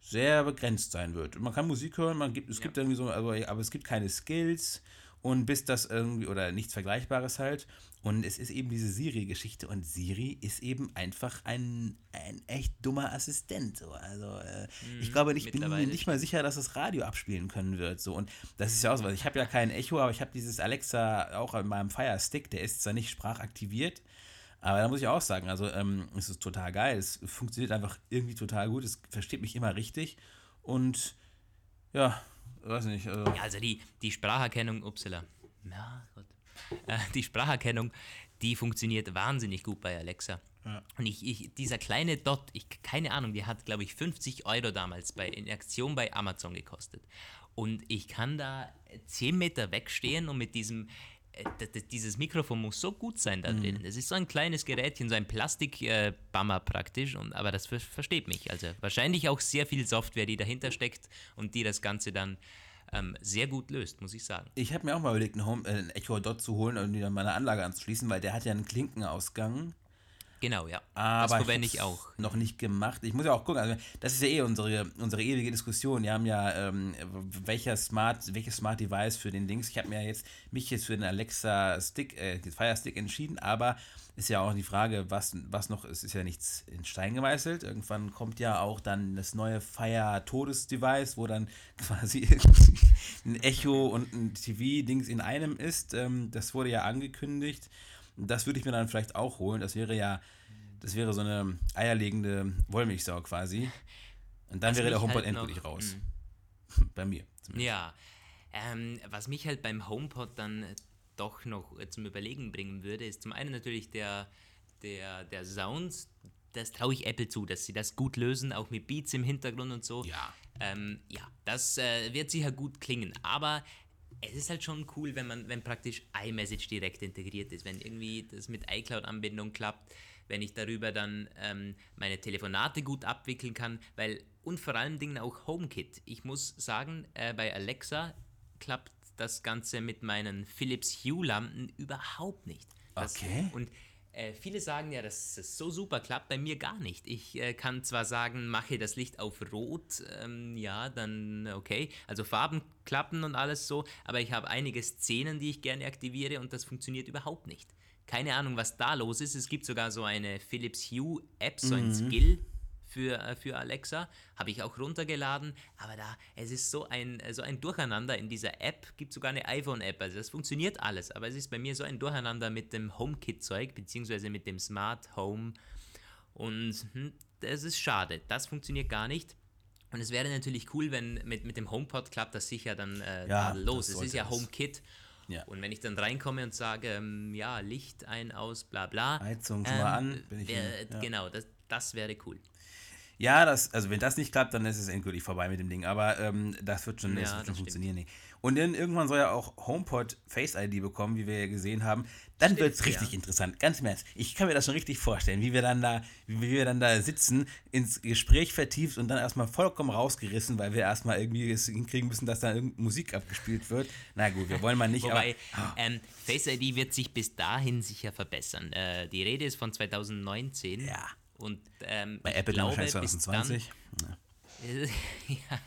sehr begrenzt sein wird. Man kann Musik hören, man gibt, es ja. gibt irgendwie so, aber, aber es gibt keine Skills und bis das irgendwie, oder nichts Vergleichbares halt. Und es ist eben diese Siri-Geschichte und Siri ist eben einfach ein, ein echt dummer Assistent. So. Also äh, mhm, ich glaube, ich bin mir nicht mal sicher, dass das Radio abspielen können wird. So. Und das ist ja auch so was. Ich habe ja kein Echo, aber ich habe dieses Alexa auch an meinem Fire Stick, der ist zwar nicht sprachaktiviert, aber da muss ich auch sagen, also ähm, es ist total geil. Es funktioniert einfach irgendwie total gut. Es versteht mich immer richtig. Und ja, weiß nicht. Also, ja, also die, die Spracherkennung, upsala. Ja, Gott. Äh, die Spracherkennung, die funktioniert wahnsinnig gut bei Alexa. Ja. Und ich, ich, dieser kleine Dot, ich, keine Ahnung, der hat, glaube ich, 50 Euro damals bei, in Aktion bei Amazon gekostet. Und ich kann da 10 Meter wegstehen und mit diesem, dieses Mikrofon muss so gut sein da mhm. drin. Das ist so ein kleines Gerätchen, so ein Plastikbammer praktisch, und, aber das ver versteht mich. Also wahrscheinlich auch sehr viel Software, die dahinter steckt und die das Ganze dann ähm, sehr gut löst, muss ich sagen. Ich habe mir auch mal überlegt, einen, Home, äh, einen Echo Dot zu holen und wieder meine Anlage anzuschließen, weil der hat ja einen Klinkenausgang. Genau, ja. Aber das verwende ich auch. Noch nicht gemacht. Ich muss ja auch gucken. Also das ist ja eh unsere, unsere ewige Diskussion. Wir haben ja, ähm, welcher Smart, welches Smart Device für den Dings. Ich habe mir jetzt mich jetzt für den Alexa Stick, äh, den Fire Stick entschieden, aber ist ja auch die Frage, was, was noch ist, ist ja nichts in Stein gemeißelt. Irgendwann kommt ja auch dann das neue Fire Todes Device, wo dann quasi ein Echo und ein TV-Dings in einem ist. Ähm, das wurde ja angekündigt. Das würde ich mir dann vielleicht auch holen. Das wäre ja, das wäre so eine eierlegende Wollmilchsau quasi. Und dann was wäre der HomePod halt endgültig raus. Mh. Bei mir. Zumindest. Ja. Ähm, was mich halt beim HomePod dann doch noch zum Überlegen bringen würde, ist zum einen natürlich der, der, der Sound. Das traue ich Apple zu, dass sie das gut lösen, auch mit Beats im Hintergrund und so. Ja. Ähm, ja, das äh, wird sicher gut klingen. Aber es ist halt schon cool, wenn man, wenn praktisch iMessage direkt integriert ist, wenn irgendwie das mit iCloud-Anbindung klappt, wenn ich darüber dann ähm, meine Telefonate gut abwickeln kann, weil und vor allen Dingen auch HomeKit. Ich muss sagen, äh, bei Alexa klappt das Ganze mit meinen Philips Hue-Lampen überhaupt nicht. Das, okay. Und äh, viele sagen ja, dass es so super klappt, bei mir gar nicht. Ich äh, kann zwar sagen, mache das Licht auf Rot, ähm, ja, dann okay. Also Farben klappen und alles so, aber ich habe einige Szenen, die ich gerne aktiviere und das funktioniert überhaupt nicht. Keine Ahnung, was da los ist. Es gibt sogar so eine Philips Hue App, so ein mhm. Skill für, äh, für Alexa, habe ich auch runtergeladen, aber da, es ist so ein, so ein Durcheinander in dieser App, gibt sogar eine iPhone-App, also das funktioniert alles, aber es ist bei mir so ein Durcheinander mit dem HomeKit-Zeug, beziehungsweise mit dem Smart Home und hm, das ist schade, das funktioniert gar nicht. Und es wäre natürlich cool, wenn mit, mit dem HomePod klappt das sicher dann äh, ja, los. Es ist ja HomeKit. Ja. Und wenn ich dann reinkomme und sage, ähm, ja, Licht ein, aus, bla bla. Heizung ähm, mal an. Bin ich wär, ja. Genau, das, das wäre cool. Ja, das, also wenn das nicht klappt, dann ist es endgültig vorbei mit dem Ding. Aber ähm, das wird schon, ja, das wird schon funktionieren. Nee. Und dann irgendwann soll ja auch HomePod Face ID bekommen, wie wir ja gesehen haben. Dann wird es richtig ja. interessant. Ganz im Ernst. Ich kann mir das schon richtig vorstellen, wie wir dann da, wie wir dann da sitzen, ins Gespräch vertieft und dann erstmal vollkommen rausgerissen, weil wir erstmal irgendwie es hinkriegen müssen, dass da irgendeine Musik abgespielt wird. Na gut, wir wollen mal nicht. Wobei, aber, oh. ähm, Face ID wird sich bis dahin sicher verbessern. Äh, die Rede ist von 2019. Ja. Und ähm, bei Apple glaube, 2020. Dann, ja,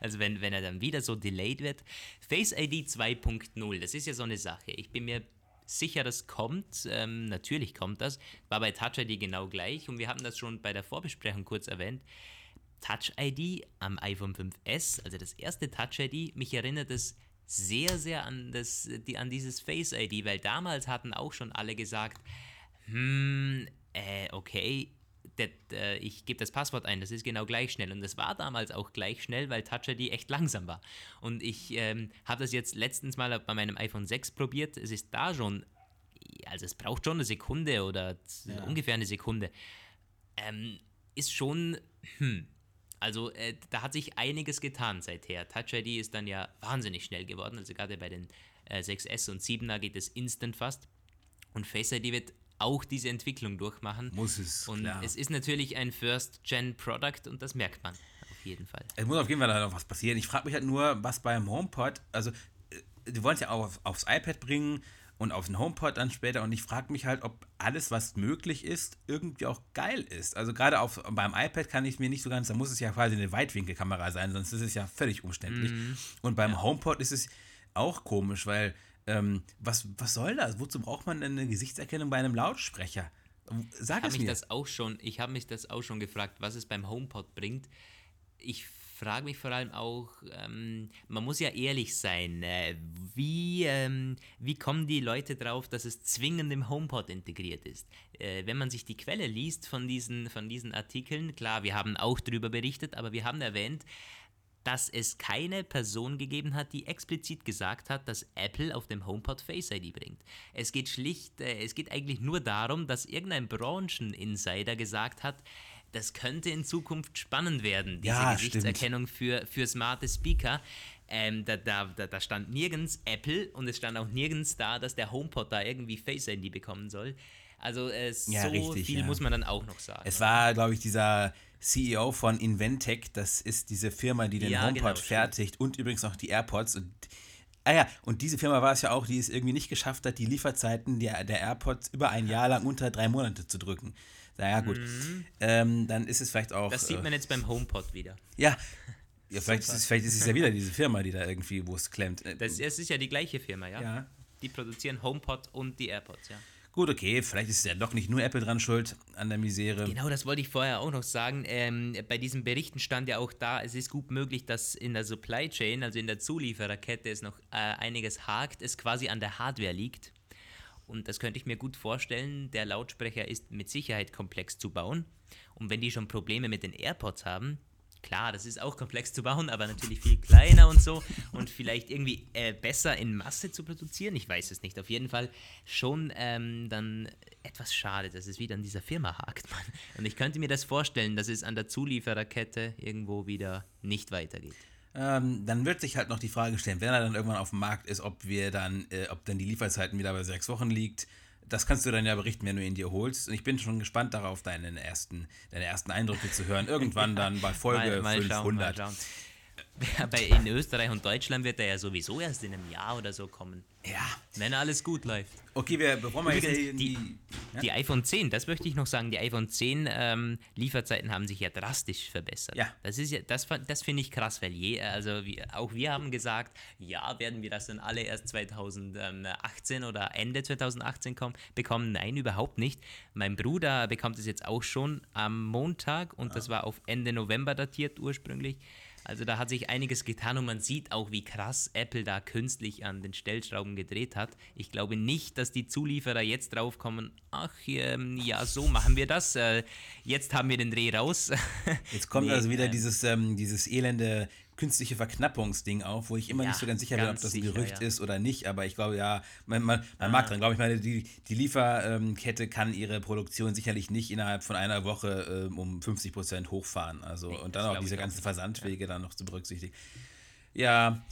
also wenn, wenn er dann wieder so delayed wird. Face ID 2.0, das ist ja so eine Sache. Ich bin mir sicher, das kommt. Ähm, natürlich kommt das. War bei Touch ID genau gleich und wir haben das schon bei der Vorbesprechung kurz erwähnt. Touch ID am iPhone 5S, also das erste Touch ID, mich erinnert es sehr, sehr an, das, die, an dieses Face ID, weil damals hatten auch schon alle gesagt, hm, äh, okay, das, äh, ich gebe das Passwort ein, das ist genau gleich schnell. Und das war damals auch gleich schnell, weil Touch ID echt langsam war. Und ich ähm, habe das jetzt letztens mal bei meinem iPhone 6 probiert. Es ist da schon, also es braucht schon eine Sekunde oder ja. ungefähr eine Sekunde. Ähm, ist schon, hm, also äh, da hat sich einiges getan seither. Touch ID ist dann ja wahnsinnig schnell geworden. Also gerade bei den äh, 6S und 7er geht es instant fast. Und Face ID wird auch diese Entwicklung durchmachen. Muss es. Und klar. es ist natürlich ein First-Gen-Product und das merkt man auf jeden Fall. Es muss auf jeden Fall noch was passieren. Ich frage mich halt nur, was beim HomePod, also äh, die wollen es ja auch auf, aufs iPad bringen und auf den HomePod dann später und ich frage mich halt, ob alles, was möglich ist, irgendwie auch geil ist. Also gerade auf, beim iPad kann ich mir nicht so ganz, da muss es ja quasi eine Weitwinkelkamera sein, sonst ist es ja völlig umständlich. Mm. Und beim ja. HomePod ist es auch komisch, weil ähm, was, was soll das? Wozu braucht man eine Gesichtserkennung bei einem Lautsprecher? Sag es mir. Das auch schon, ich habe mich das auch schon gefragt, was es beim HomePod bringt. Ich frage mich vor allem auch, ähm, man muss ja ehrlich sein, äh, wie, ähm, wie kommen die Leute drauf, dass es zwingend im HomePod integriert ist? Äh, wenn man sich die Quelle liest von diesen, von diesen Artikeln, klar, wir haben auch darüber berichtet, aber wir haben erwähnt, dass es keine Person gegeben hat, die explizit gesagt hat, dass Apple auf dem HomePod Face ID bringt. Es geht schlicht, äh, es geht eigentlich nur darum, dass irgendein Brancheninsider gesagt hat, das könnte in Zukunft spannend werden, diese ja, Gesichtserkennung für, für smarte Speaker. Ähm, da, da, da, stand nirgends Apple und es stand auch nirgends da, dass der HomePod da irgendwie Face ID bekommen soll. Also äh, ja, so richtig, viel ja. muss man dann auch noch sagen. Es war, glaube ich, dieser CEO von Inventec, das ist diese Firma, die den ja, HomePod genau, fertigt stimmt. und übrigens auch die AirPods und Ah ja, und diese Firma war es ja auch, die es irgendwie nicht geschafft hat, die Lieferzeiten der, der AirPods über ein Jahr lang unter drei Monate zu drücken. Naja, gut. Mhm. Ähm, dann ist es vielleicht auch. Das sieht man jetzt beim HomePod wieder. Ja. ja vielleicht, ist es, vielleicht ist es ja wieder diese Firma, die da irgendwie, wo es klemmt. Das, es ist ja die gleiche Firma, ja? Ja. Die produzieren HomePod und die AirPods, ja. Gut, okay, vielleicht ist ja doch nicht nur Apple dran schuld an der Misere. Genau, das wollte ich vorher auch noch sagen. Ähm, bei diesen Berichten stand ja auch da, es ist gut möglich, dass in der Supply Chain, also in der Zuliefererkette, es noch äh, einiges hakt, es quasi an der Hardware liegt. Und das könnte ich mir gut vorstellen. Der Lautsprecher ist mit Sicherheit komplex zu bauen. Und wenn die schon Probleme mit den AirPods haben, Klar, das ist auch komplex zu bauen, aber natürlich viel kleiner und so und vielleicht irgendwie äh, besser in Masse zu produzieren. Ich weiß es nicht. Auf jeden Fall schon ähm, dann etwas schade, dass es wieder an dieser Firma hakt. Man. Und ich könnte mir das vorstellen, dass es an der Zuliefererkette irgendwo wieder nicht weitergeht. Ähm, dann wird sich halt noch die Frage stellen, wenn er dann irgendwann auf dem Markt ist, ob wir dann, äh, ob dann die Lieferzeiten wieder bei sechs Wochen liegt das kannst du dann ja berichten, wenn du ihn dir holst. Und ich bin schon gespannt darauf, deinen ersten, deine ersten Eindrücke zu hören. Irgendwann dann bei Folge mal, mal 500. Schauen, Bei in Österreich und Deutschland wird er ja sowieso erst in einem Jahr oder so kommen. Ja. Wenn alles gut läuft. Okay, wir, bevor wir Übrigens, jetzt die, die, ja? die, iPhone 10, das möchte ich noch sagen, die iPhone 10 ähm, Lieferzeiten haben sich ja drastisch verbessert. Ja. Das ist ja, das, das finde ich krass, weil je, also wie, auch wir haben gesagt, ja, werden wir das dann alle erst 2018 oder Ende 2018 kommen, bekommen. Nein, überhaupt nicht. Mein Bruder bekommt es jetzt auch schon am Montag und ja. das war auf Ende November datiert ursprünglich. Also da hat sich einiges getan und man sieht auch, wie krass Apple da künstlich an den Stellschrauben gedreht hat. Ich glaube nicht, dass die Zulieferer jetzt draufkommen, ach ähm, ja, so machen wir das. Äh, jetzt haben wir den Dreh raus. Jetzt kommt nee, also wieder äh, dieses, ähm, dieses elende künstliche Verknappungsding auf, wo ich immer ja, nicht so ganz sicher bin, ob das ein Gerücht ja. ist oder nicht, aber ich glaube ja, man, man, man ah. mag dran, glaube ich, meine, die, die Lieferkette kann ihre Produktion sicherlich nicht innerhalb von einer Woche ähm, um 50 Prozent hochfahren. Also nee, und dann auch diese ganzen Versandwege ja. dann noch zu berücksichtigen. Ja,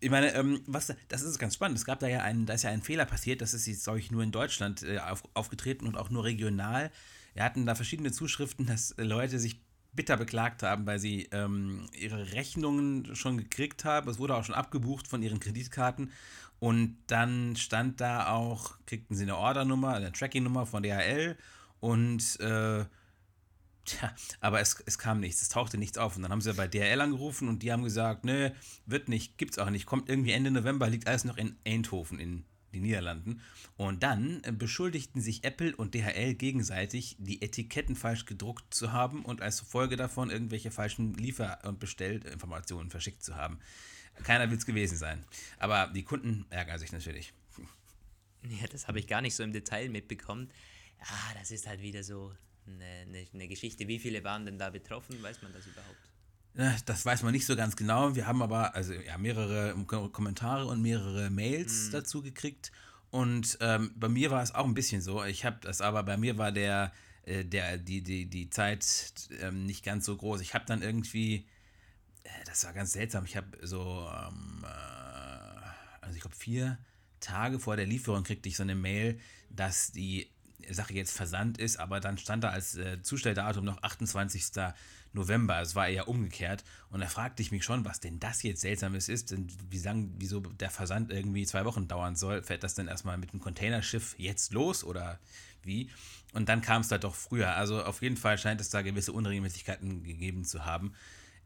ich meine, ähm, was, das ist ganz spannend. Es gab da ja einen, da ist ja ein Fehler passiert, das ist jetzt, glaube ich, nur in Deutschland äh, auf, aufgetreten und auch nur regional. Wir hatten da verschiedene Zuschriften, dass Leute sich bitter beklagt haben, weil sie ähm, ihre Rechnungen schon gekriegt haben. Es wurde auch schon abgebucht von ihren Kreditkarten. Und dann stand da auch, kriegten sie eine Ordernummer, eine Tracking-Nummer von DHL und äh, tja, aber es, es kam nichts, es tauchte nichts auf. Und dann haben sie bei DHL angerufen und die haben gesagt, ne, wird nicht, gibt's auch nicht, kommt irgendwie Ende November, liegt alles noch in Eindhoven in die Niederlanden. Und dann äh, beschuldigten sich Apple und DHL gegenseitig, die Etiketten falsch gedruckt zu haben und als Folge davon irgendwelche falschen Liefer- und Bestellinformationen verschickt zu haben. Keiner will es gewesen sein. Aber die Kunden ärgern sich natürlich. Ja, das habe ich gar nicht so im Detail mitbekommen. Ja, das ist halt wieder so eine, eine, eine Geschichte. Wie viele waren denn da betroffen? Weiß man das überhaupt? Das weiß man nicht so ganz genau. Wir haben aber also ja, mehrere Kommentare und mehrere Mails mhm. dazu gekriegt. Und ähm, bei mir war es auch ein bisschen so. Ich habe das aber, bei mir war der, äh, der, die, die, die Zeit ähm, nicht ganz so groß. Ich habe dann irgendwie, äh, das war ganz seltsam, ich habe so, ähm, äh, also ich glaube vier Tage vor der Lieferung kriegte ich so eine Mail, dass die Sache jetzt versandt ist, aber dann stand da als äh, Zustelldatum noch 28. November. Es war eher umgekehrt. Und da fragte ich mich schon, was denn das jetzt Seltsames ist, denn wie lang, wieso der Versand irgendwie zwei Wochen dauern soll. Fährt das denn erstmal mit dem Containerschiff jetzt los oder wie? Und dann kam es da doch früher. Also auf jeden Fall scheint es da gewisse Unregelmäßigkeiten gegeben zu haben.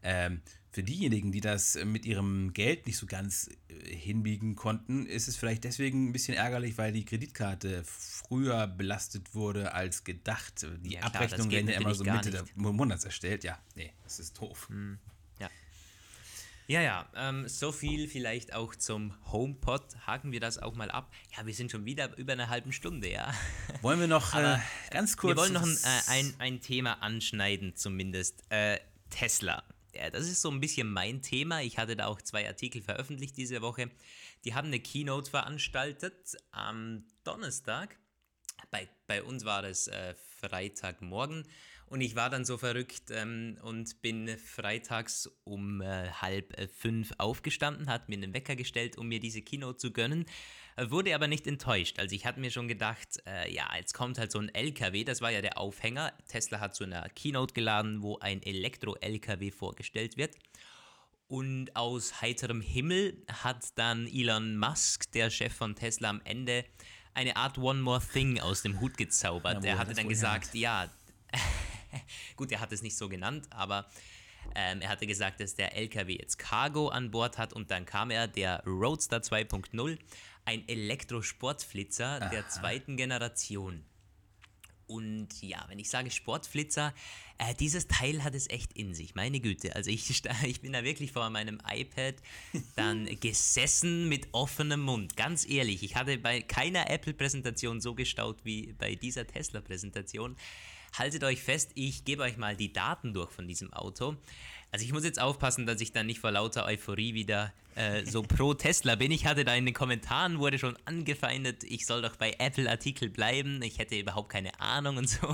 Ähm, für diejenigen, die das mit ihrem Geld nicht so ganz äh, hinbiegen konnten, ist es vielleicht deswegen ein bisschen ärgerlich, weil die Kreditkarte früher belastet wurde als gedacht. Die ja, klar, Abrechnung werden ja immer so Mitte des Monats erstellt. Ja, nee, das ist doof. Hm, ja. Ja, ja, ähm, so viel vielleicht auch zum HomePod. Haken wir das auch mal ab. Ja, wir sind schon wieder über eine halbe Stunde, ja. Wollen wir noch äh, ganz kurz. Wir wollen noch ein, äh, ein, ein Thema anschneiden, zumindest. Äh, Tesla das ist so ein bisschen mein Thema. Ich hatte da auch zwei Artikel veröffentlicht diese Woche. Die haben eine Keynote veranstaltet am Donnerstag. Bei, bei uns war das äh, Freitagmorgen und ich war dann so verrückt ähm, und bin freitags um äh, halb äh, fünf aufgestanden, hat mir einen Wecker gestellt, um mir diese Keynote zu gönnen. Wurde aber nicht enttäuscht. Also ich hatte mir schon gedacht, äh, ja, jetzt kommt halt so ein LKW, das war ja der Aufhänger. Tesla hat so eine Keynote geladen, wo ein Elektro-LKW vorgestellt wird. Und aus heiterem Himmel hat dann Elon Musk, der Chef von Tesla, am Ende eine Art One More Thing aus dem Hut gezaubert. Ja, er hatte dann gesagt, ja, gut, er hat es nicht so genannt, aber ähm, er hatte gesagt, dass der LKW jetzt Cargo an Bord hat und dann kam er, der Roadster 2.0, ein Elektrosportflitzer Aha. der zweiten Generation. Und ja, wenn ich sage Sportflitzer, äh, dieses Teil hat es echt in sich, meine Güte. Also ich, ich bin da wirklich vor meinem iPad dann gesessen mit offenem Mund. Ganz ehrlich, ich hatte bei keiner Apple-Präsentation so gestaut wie bei dieser Tesla-Präsentation. Haltet euch fest, ich gebe euch mal die Daten durch von diesem Auto. Also ich muss jetzt aufpassen, dass ich dann nicht vor lauter Euphorie wieder äh, so pro Tesla bin. Ich hatte da in den Kommentaren, wurde schon angefeindet, ich soll doch bei Apple-Artikel bleiben. Ich hätte überhaupt keine Ahnung und so.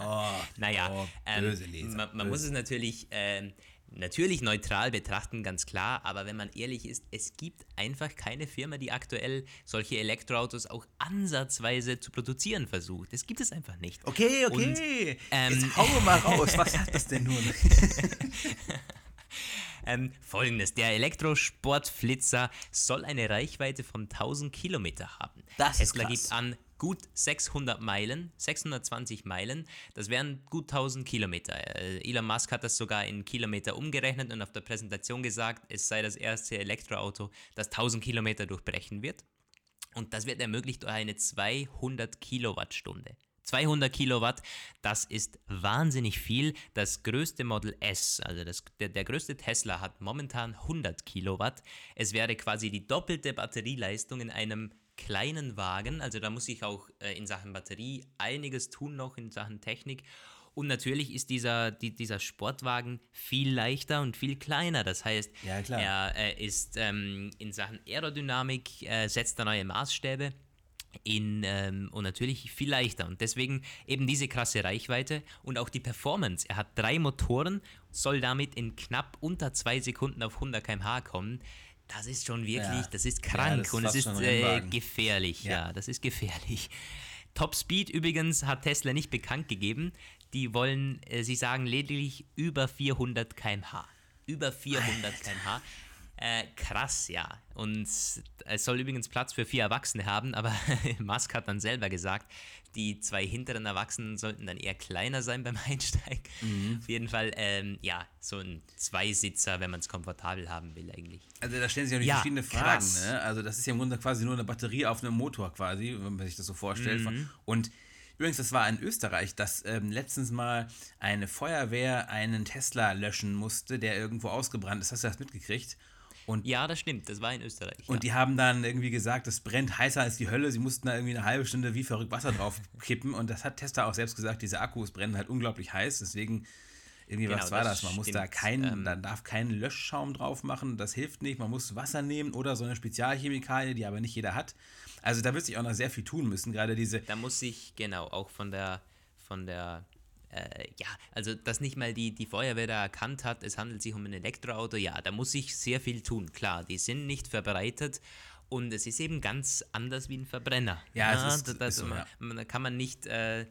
Oh, naja, oh, ähm, man, man muss es natürlich... Ähm, natürlich neutral betrachten, ganz klar, aber wenn man ehrlich ist, es gibt einfach keine Firma, die aktuell solche Elektroautos auch ansatzweise zu produzieren versucht. Das gibt es einfach nicht. Okay, okay. Und, ähm, Jetzt hau mal raus. Was hat das denn nun? ähm, Folgendes: Der Elektrosportflitzer soll eine Reichweite von 1000 Kilometer haben. Das Tesla gibt an, gut 600 Meilen, 620 Meilen, das wären gut 1000 Kilometer. Äh, Elon Musk hat das sogar in Kilometer umgerechnet und auf der Präsentation gesagt, es sei das erste Elektroauto, das 1000 Kilometer durchbrechen wird. Und das wird ermöglicht durch eine 200 Kilowattstunde. 200 Kilowatt, das ist wahnsinnig viel. Das größte Model S, also das, der, der größte Tesla hat momentan 100 Kilowatt. Es wäre quasi die doppelte Batterieleistung in einem kleinen Wagen. Also da muss ich auch äh, in Sachen Batterie einiges tun noch in Sachen Technik. Und natürlich ist dieser, die, dieser Sportwagen viel leichter und viel kleiner. Das heißt, ja, er äh, ist ähm, in Sachen Aerodynamik, äh, setzt er neue Maßstäbe. In, ähm, und natürlich viel leichter. Und deswegen eben diese krasse Reichweite und auch die Performance. Er hat drei Motoren, soll damit in knapp unter zwei Sekunden auf 100 km/h kommen. Das ist schon wirklich, ja. das ist krank ja, das und es ist äh, gefährlich. Ja. ja, das ist gefährlich. Top Speed übrigens hat Tesla nicht bekannt gegeben. Die wollen, äh, sie sagen lediglich über 400 km/h. Über 400 km/h. Äh, krass, ja. Und es soll übrigens Platz für vier Erwachsene haben, aber Musk hat dann selber gesagt, die zwei hinteren Erwachsenen sollten dann eher kleiner sein beim Einsteigen. Mhm. Auf jeden Fall, ähm, ja, so ein Zweisitzer, wenn man es komfortabel haben will eigentlich. Also da stellen sich auch ja, verschiedene Fragen. Ne? Also das ist ja im Grunde quasi nur eine Batterie auf einem Motor quasi, wenn man sich das so vorstellt. Mhm. Und Übrigens, das war in Österreich, dass ähm, letztens mal eine Feuerwehr einen Tesla löschen musste, der irgendwo ausgebrannt ist. Hast du das mitgekriegt? Und, ja, das stimmt, das war in Österreich. Und ja. die haben dann irgendwie gesagt, das brennt heißer als die Hölle. Sie mussten da irgendwie eine halbe Stunde wie verrückt Wasser drauf kippen. Und das hat Tesla auch selbst gesagt, diese Akkus brennen halt unglaublich heiß. Deswegen, irgendwie, genau, was war das? das? Man muss da keinen, ähm, da darf keinen Löschschaum drauf machen. Das hilft nicht. Man muss Wasser nehmen oder so eine Spezialchemikalie, die aber nicht jeder hat. Also da wird sich auch noch sehr viel tun müssen. Gerade diese. Da muss sich, genau, auch von der, von der äh, ja, also dass nicht mal die, die Feuerwehr da erkannt hat, es handelt sich um ein Elektroauto, ja, da muss sich sehr viel tun. Klar, die sind nicht verbreitet und es ist eben ganz anders wie ein Verbrenner. Ja, ja ist, da, so, ja. Da kann man nicht äh,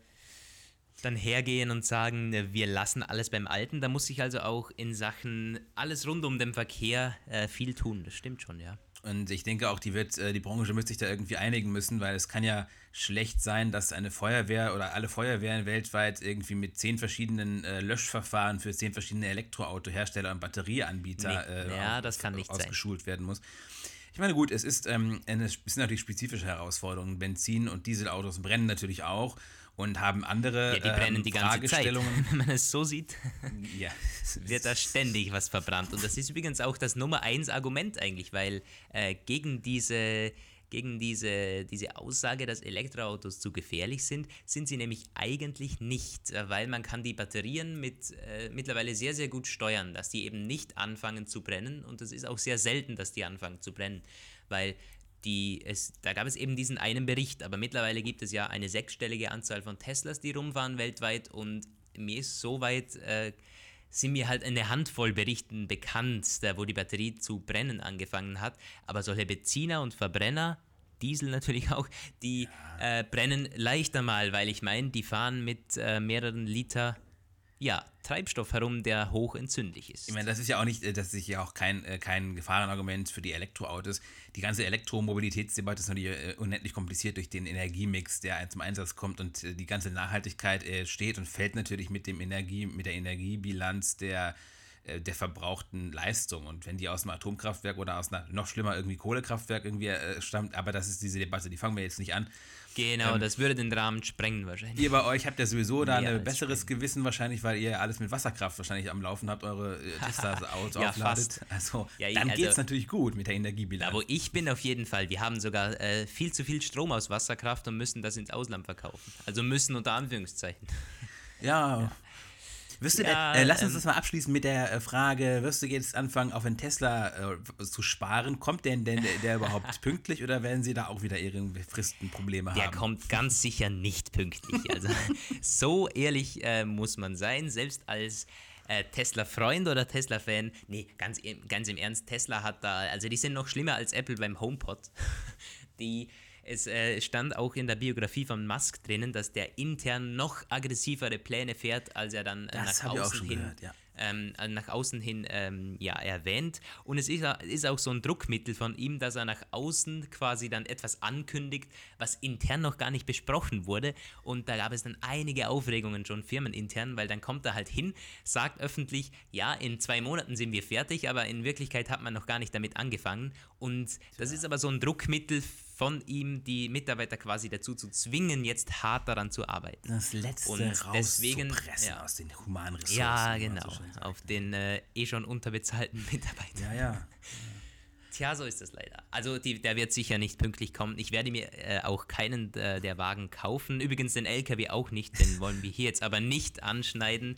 dann hergehen und sagen, äh, wir lassen alles beim Alten. Da muss sich also auch in Sachen alles rund um den Verkehr äh, viel tun. Das stimmt schon, ja. Und ich denke auch, die wird, äh, die Branche wird sich da irgendwie einigen müssen, weil es kann ja schlecht sein, dass eine Feuerwehr oder alle Feuerwehren weltweit irgendwie mit zehn verschiedenen äh, Löschverfahren für zehn verschiedene Elektroautohersteller und Batterieanbieter nee, ja, auf, ausgeschult sein. werden muss. Ich meine, gut, es ist ähm, eine, es sind natürlich spezifische Herausforderungen. Benzin- und Dieselautos brennen natürlich auch und haben andere ja, die brennen ähm, die ganze Zeit. Wenn man es so sieht, ja. wird da ständig was verbrannt. Und das ist übrigens auch das Nummer eins Argument eigentlich, weil äh, gegen diese gegen diese, diese Aussage, dass Elektroautos zu gefährlich sind, sind sie nämlich eigentlich nicht, äh, weil man kann die Batterien mit, äh, mittlerweile sehr, sehr gut steuern, dass die eben nicht anfangen zu brennen. Und es ist auch sehr selten, dass die anfangen zu brennen, weil die es, da gab es eben diesen einen Bericht, aber mittlerweile gibt es ja eine sechsstellige Anzahl von Teslas, die rumfahren weltweit. Und mir ist soweit, äh, sind mir halt eine Handvoll Berichten bekannt, da, wo die Batterie zu brennen angefangen hat, aber solche Benziner und Verbrenner, Diesel natürlich auch, die ja. äh, brennen leichter mal, weil ich meine, die fahren mit äh, mehreren Liter ja, Treibstoff herum, der hochentzündlich ist. Ich meine, das ist ja auch nicht, äh, das ist ja auch kein, äh, kein Gefahrenargument für die Elektroautos. Die ganze Elektromobilitätsdebatte ist natürlich äh, unendlich kompliziert durch den Energiemix, der zum Einsatz kommt und die ganze Nachhaltigkeit steht und fällt natürlich mit dem Energie, mit der Energiebilanz der der verbrauchten Leistung. Und wenn die aus einem Atomkraftwerk oder aus einer noch schlimmer irgendwie Kohlekraftwerk irgendwie äh, stammt, aber das ist diese Debatte, die fangen wir jetzt nicht an. Genau, ähm, das würde den Rahmen sprengen wahrscheinlich. Ihr bei euch habt ja sowieso da ein besseres sprengen. Gewissen wahrscheinlich, weil ihr alles mit Wasserkraft wahrscheinlich am Laufen habt, eure äh, Tesla-Autos ja, aufladet. Fast. Also ja, dann also, geht es natürlich gut mit der Energiebilanz. Da wo ich bin auf jeden Fall, wir haben sogar äh, viel zu viel Strom aus Wasserkraft und müssen das ins Ausland verkaufen. Also müssen unter Anführungszeichen. ja. ja. Wirst du ja, äh, lass uns ähm, das mal abschließen mit der äh, Frage, wirst du jetzt anfangen, auf einen Tesla äh, zu sparen? Kommt denn, denn der, der überhaupt pünktlich oder werden sie da auch wieder ihre Fristenprobleme haben? Der kommt ganz sicher nicht pünktlich. Also so ehrlich äh, muss man sein, selbst als äh, Tesla-Freund oder Tesla-Fan. Nee, ganz, ganz im Ernst, Tesla hat da, also die sind noch schlimmer als Apple beim HomePod. Die es äh, stand auch in der Biografie von Musk drinnen, dass der intern noch aggressivere Pläne fährt, als er dann äh, nach außen hin. Gehört, ja. ähm, äh, nach außen hin ähm, ja, erwähnt. Und es ist, ist auch so ein Druckmittel von ihm, dass er nach außen quasi dann etwas ankündigt, was intern noch gar nicht besprochen wurde. Und da gab es dann einige Aufregungen schon firmenintern, weil dann kommt er halt hin, sagt öffentlich, ja, in zwei Monaten sind wir fertig, aber in Wirklichkeit hat man noch gar nicht damit angefangen. Und das ist aber so ein Druckmittel von ihm die Mitarbeiter quasi dazu zu zwingen, jetzt hart daran zu arbeiten. Das letzte und deswegen ja, aus den humanen Ressourcen. Ja, genau, auf den äh, eh schon unterbezahlten Mitarbeitern. Ja, ja. Tja, so ist das leider. Also die, der wird sicher nicht pünktlich kommen. Ich werde mir äh, auch keinen äh, der Wagen kaufen. Übrigens den LKW auch nicht, den wollen wir hier jetzt aber nicht anschneiden.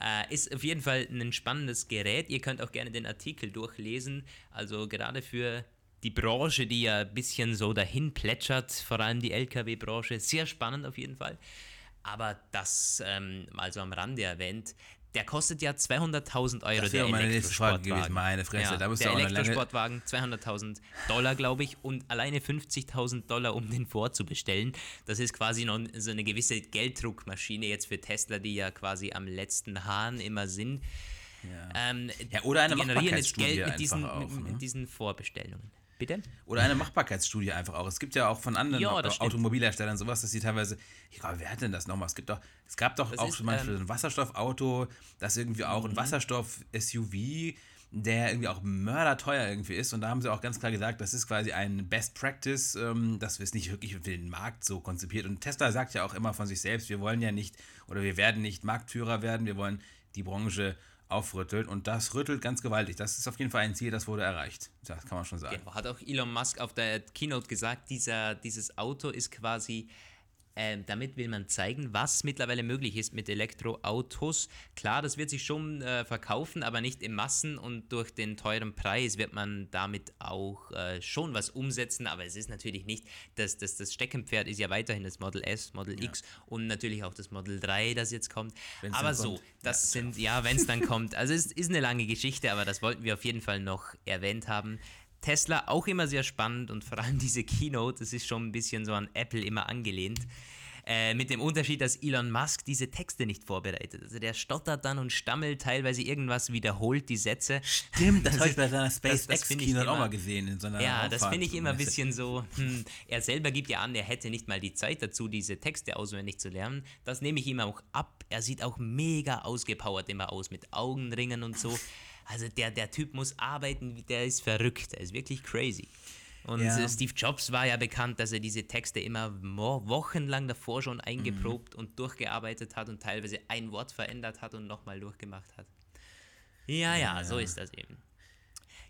Äh, ist auf jeden Fall ein spannendes Gerät. Ihr könnt auch gerne den Artikel durchlesen. Also gerade für die Branche, die ja ein bisschen so dahin plätschert, vor allem die Lkw-Branche, sehr spannend auf jeden Fall. Aber das ähm, mal so am Rande erwähnt, der kostet ja 200.000 Euro. Das wäre meine nächste Frage gewesen, meine Fresse. Ja, da der Elektrosportwagen 200.000 Dollar, glaube ich, und alleine 50.000 Dollar, um den vorzubestellen. Das ist quasi noch so eine gewisse Gelddruckmaschine jetzt für Tesla, die ja quasi am letzten Hahn immer sind. Ja, ähm, ja oder eine die generieren jetzt Geld mit diesen, auch, mit, mit ne? diesen Vorbestellungen. Bitte? Oder eine Machbarkeitsstudie einfach auch. Es gibt ja auch von anderen ja, Automobilherstellern sowas, dass sie teilweise, ich glaube, wer hat denn das nochmal? Es gibt doch, es gab doch das auch zum Beispiel ähm, ein Wasserstoffauto, das irgendwie auch ein mhm. Wasserstoff-SUV, der irgendwie auch mörderteuer irgendwie ist. Und da haben sie auch ganz klar gesagt, das ist quasi ein Best Practice, ähm, das ist nicht wirklich für den Markt so konzipiert. Und Tesla sagt ja auch immer von sich selbst, wir wollen ja nicht oder wir werden nicht Marktführer werden, wir wollen die Branche aufrüttelt und das rüttelt ganz gewaltig. Das ist auf jeden Fall ein Ziel, das wurde erreicht. Das kann man schon sagen. Genau, hat auch Elon Musk auf der Keynote gesagt, dieser, dieses Auto ist quasi ähm, damit will man zeigen, was mittlerweile möglich ist mit Elektroautos. Klar, das wird sich schon äh, verkaufen, aber nicht in Massen und durch den teuren Preis wird man damit auch äh, schon was umsetzen, aber es ist natürlich nicht, das, das, das Steckenpferd ist ja weiterhin das Model S, Model ja. X und natürlich auch das Model 3, das jetzt kommt. Wenn's aber so, kommt. das ja, sind, ja, wenn es dann kommt. Also es ist eine lange Geschichte, aber das wollten wir auf jeden Fall noch erwähnt haben. Tesla auch immer sehr spannend und vor allem diese Keynote, das ist schon ein bisschen so an Apple immer angelehnt. Äh, mit dem Unterschied, dass Elon Musk diese Texte nicht vorbereitet. Also der stottert dann und stammelt teilweise irgendwas, wiederholt die Sätze. Stimmt, das, das habe ich bei seiner SpaceX-Keynote auch mal gesehen. In so einer ja, das finde ich immer ein bisschen so. Hm, er selber gibt ja an, er hätte nicht mal die Zeit dazu, diese Texte auswendig zu lernen. Das nehme ich ihm auch ab. Er sieht auch mega ausgepowert immer aus, mit Augenringen und so. Also der, der Typ muss arbeiten, der ist verrückt, der ist wirklich crazy. Und ja. Steve Jobs war ja bekannt, dass er diese Texte immer wochenlang davor schon eingeprobt mhm. und durchgearbeitet hat und teilweise ein Wort verändert hat und nochmal durchgemacht hat. Ja, ja, ja, so ist das eben.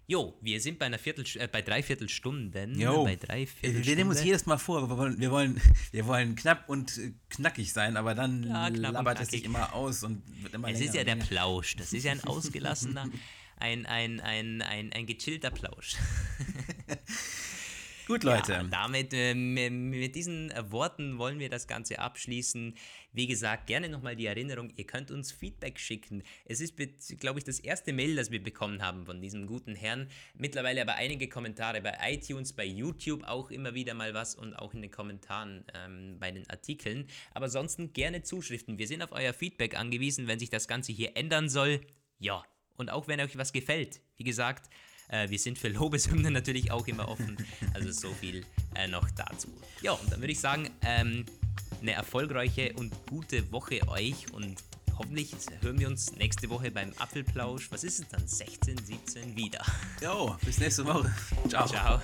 Jo, wir sind bei einer Viertel, äh, bei Dreiviertelstunden. Jo. Bei Dreiviertelstunden. Wir nehmen uns jedes Mal vor, wir wollen, wir wollen, wir wollen knapp und äh, knackig sein, aber dann ja, labert es sich immer aus und wird immer Es länger ist ja der Plausch, das ist ja ein ausgelassener, ein, ein, ein, ein, ein gechillter Plausch. Gut, Leute. Ja, damit, äh, mit diesen äh, Worten wollen wir das Ganze abschließen. Wie gesagt, gerne nochmal die Erinnerung, ihr könnt uns Feedback schicken. Es ist, glaube ich, das erste Mail, das wir bekommen haben von diesem guten Herrn. Mittlerweile aber einige Kommentare bei iTunes, bei YouTube auch immer wieder mal was und auch in den Kommentaren ähm, bei den Artikeln. Aber ansonsten gerne Zuschriften. Wir sind auf euer Feedback angewiesen, wenn sich das Ganze hier ändern soll. Ja. Und auch wenn euch was gefällt. Wie gesagt, äh, wir sind für Lobeshymnen natürlich auch immer offen. Also so viel äh, noch dazu. Ja, und dann würde ich sagen, ähm, eine erfolgreiche und gute Woche euch und hoffentlich hören wir uns nächste Woche beim Apfelplausch. Was ist es dann? 16, 17 wieder. Jo, bis nächste Woche. Ciao. Ciao.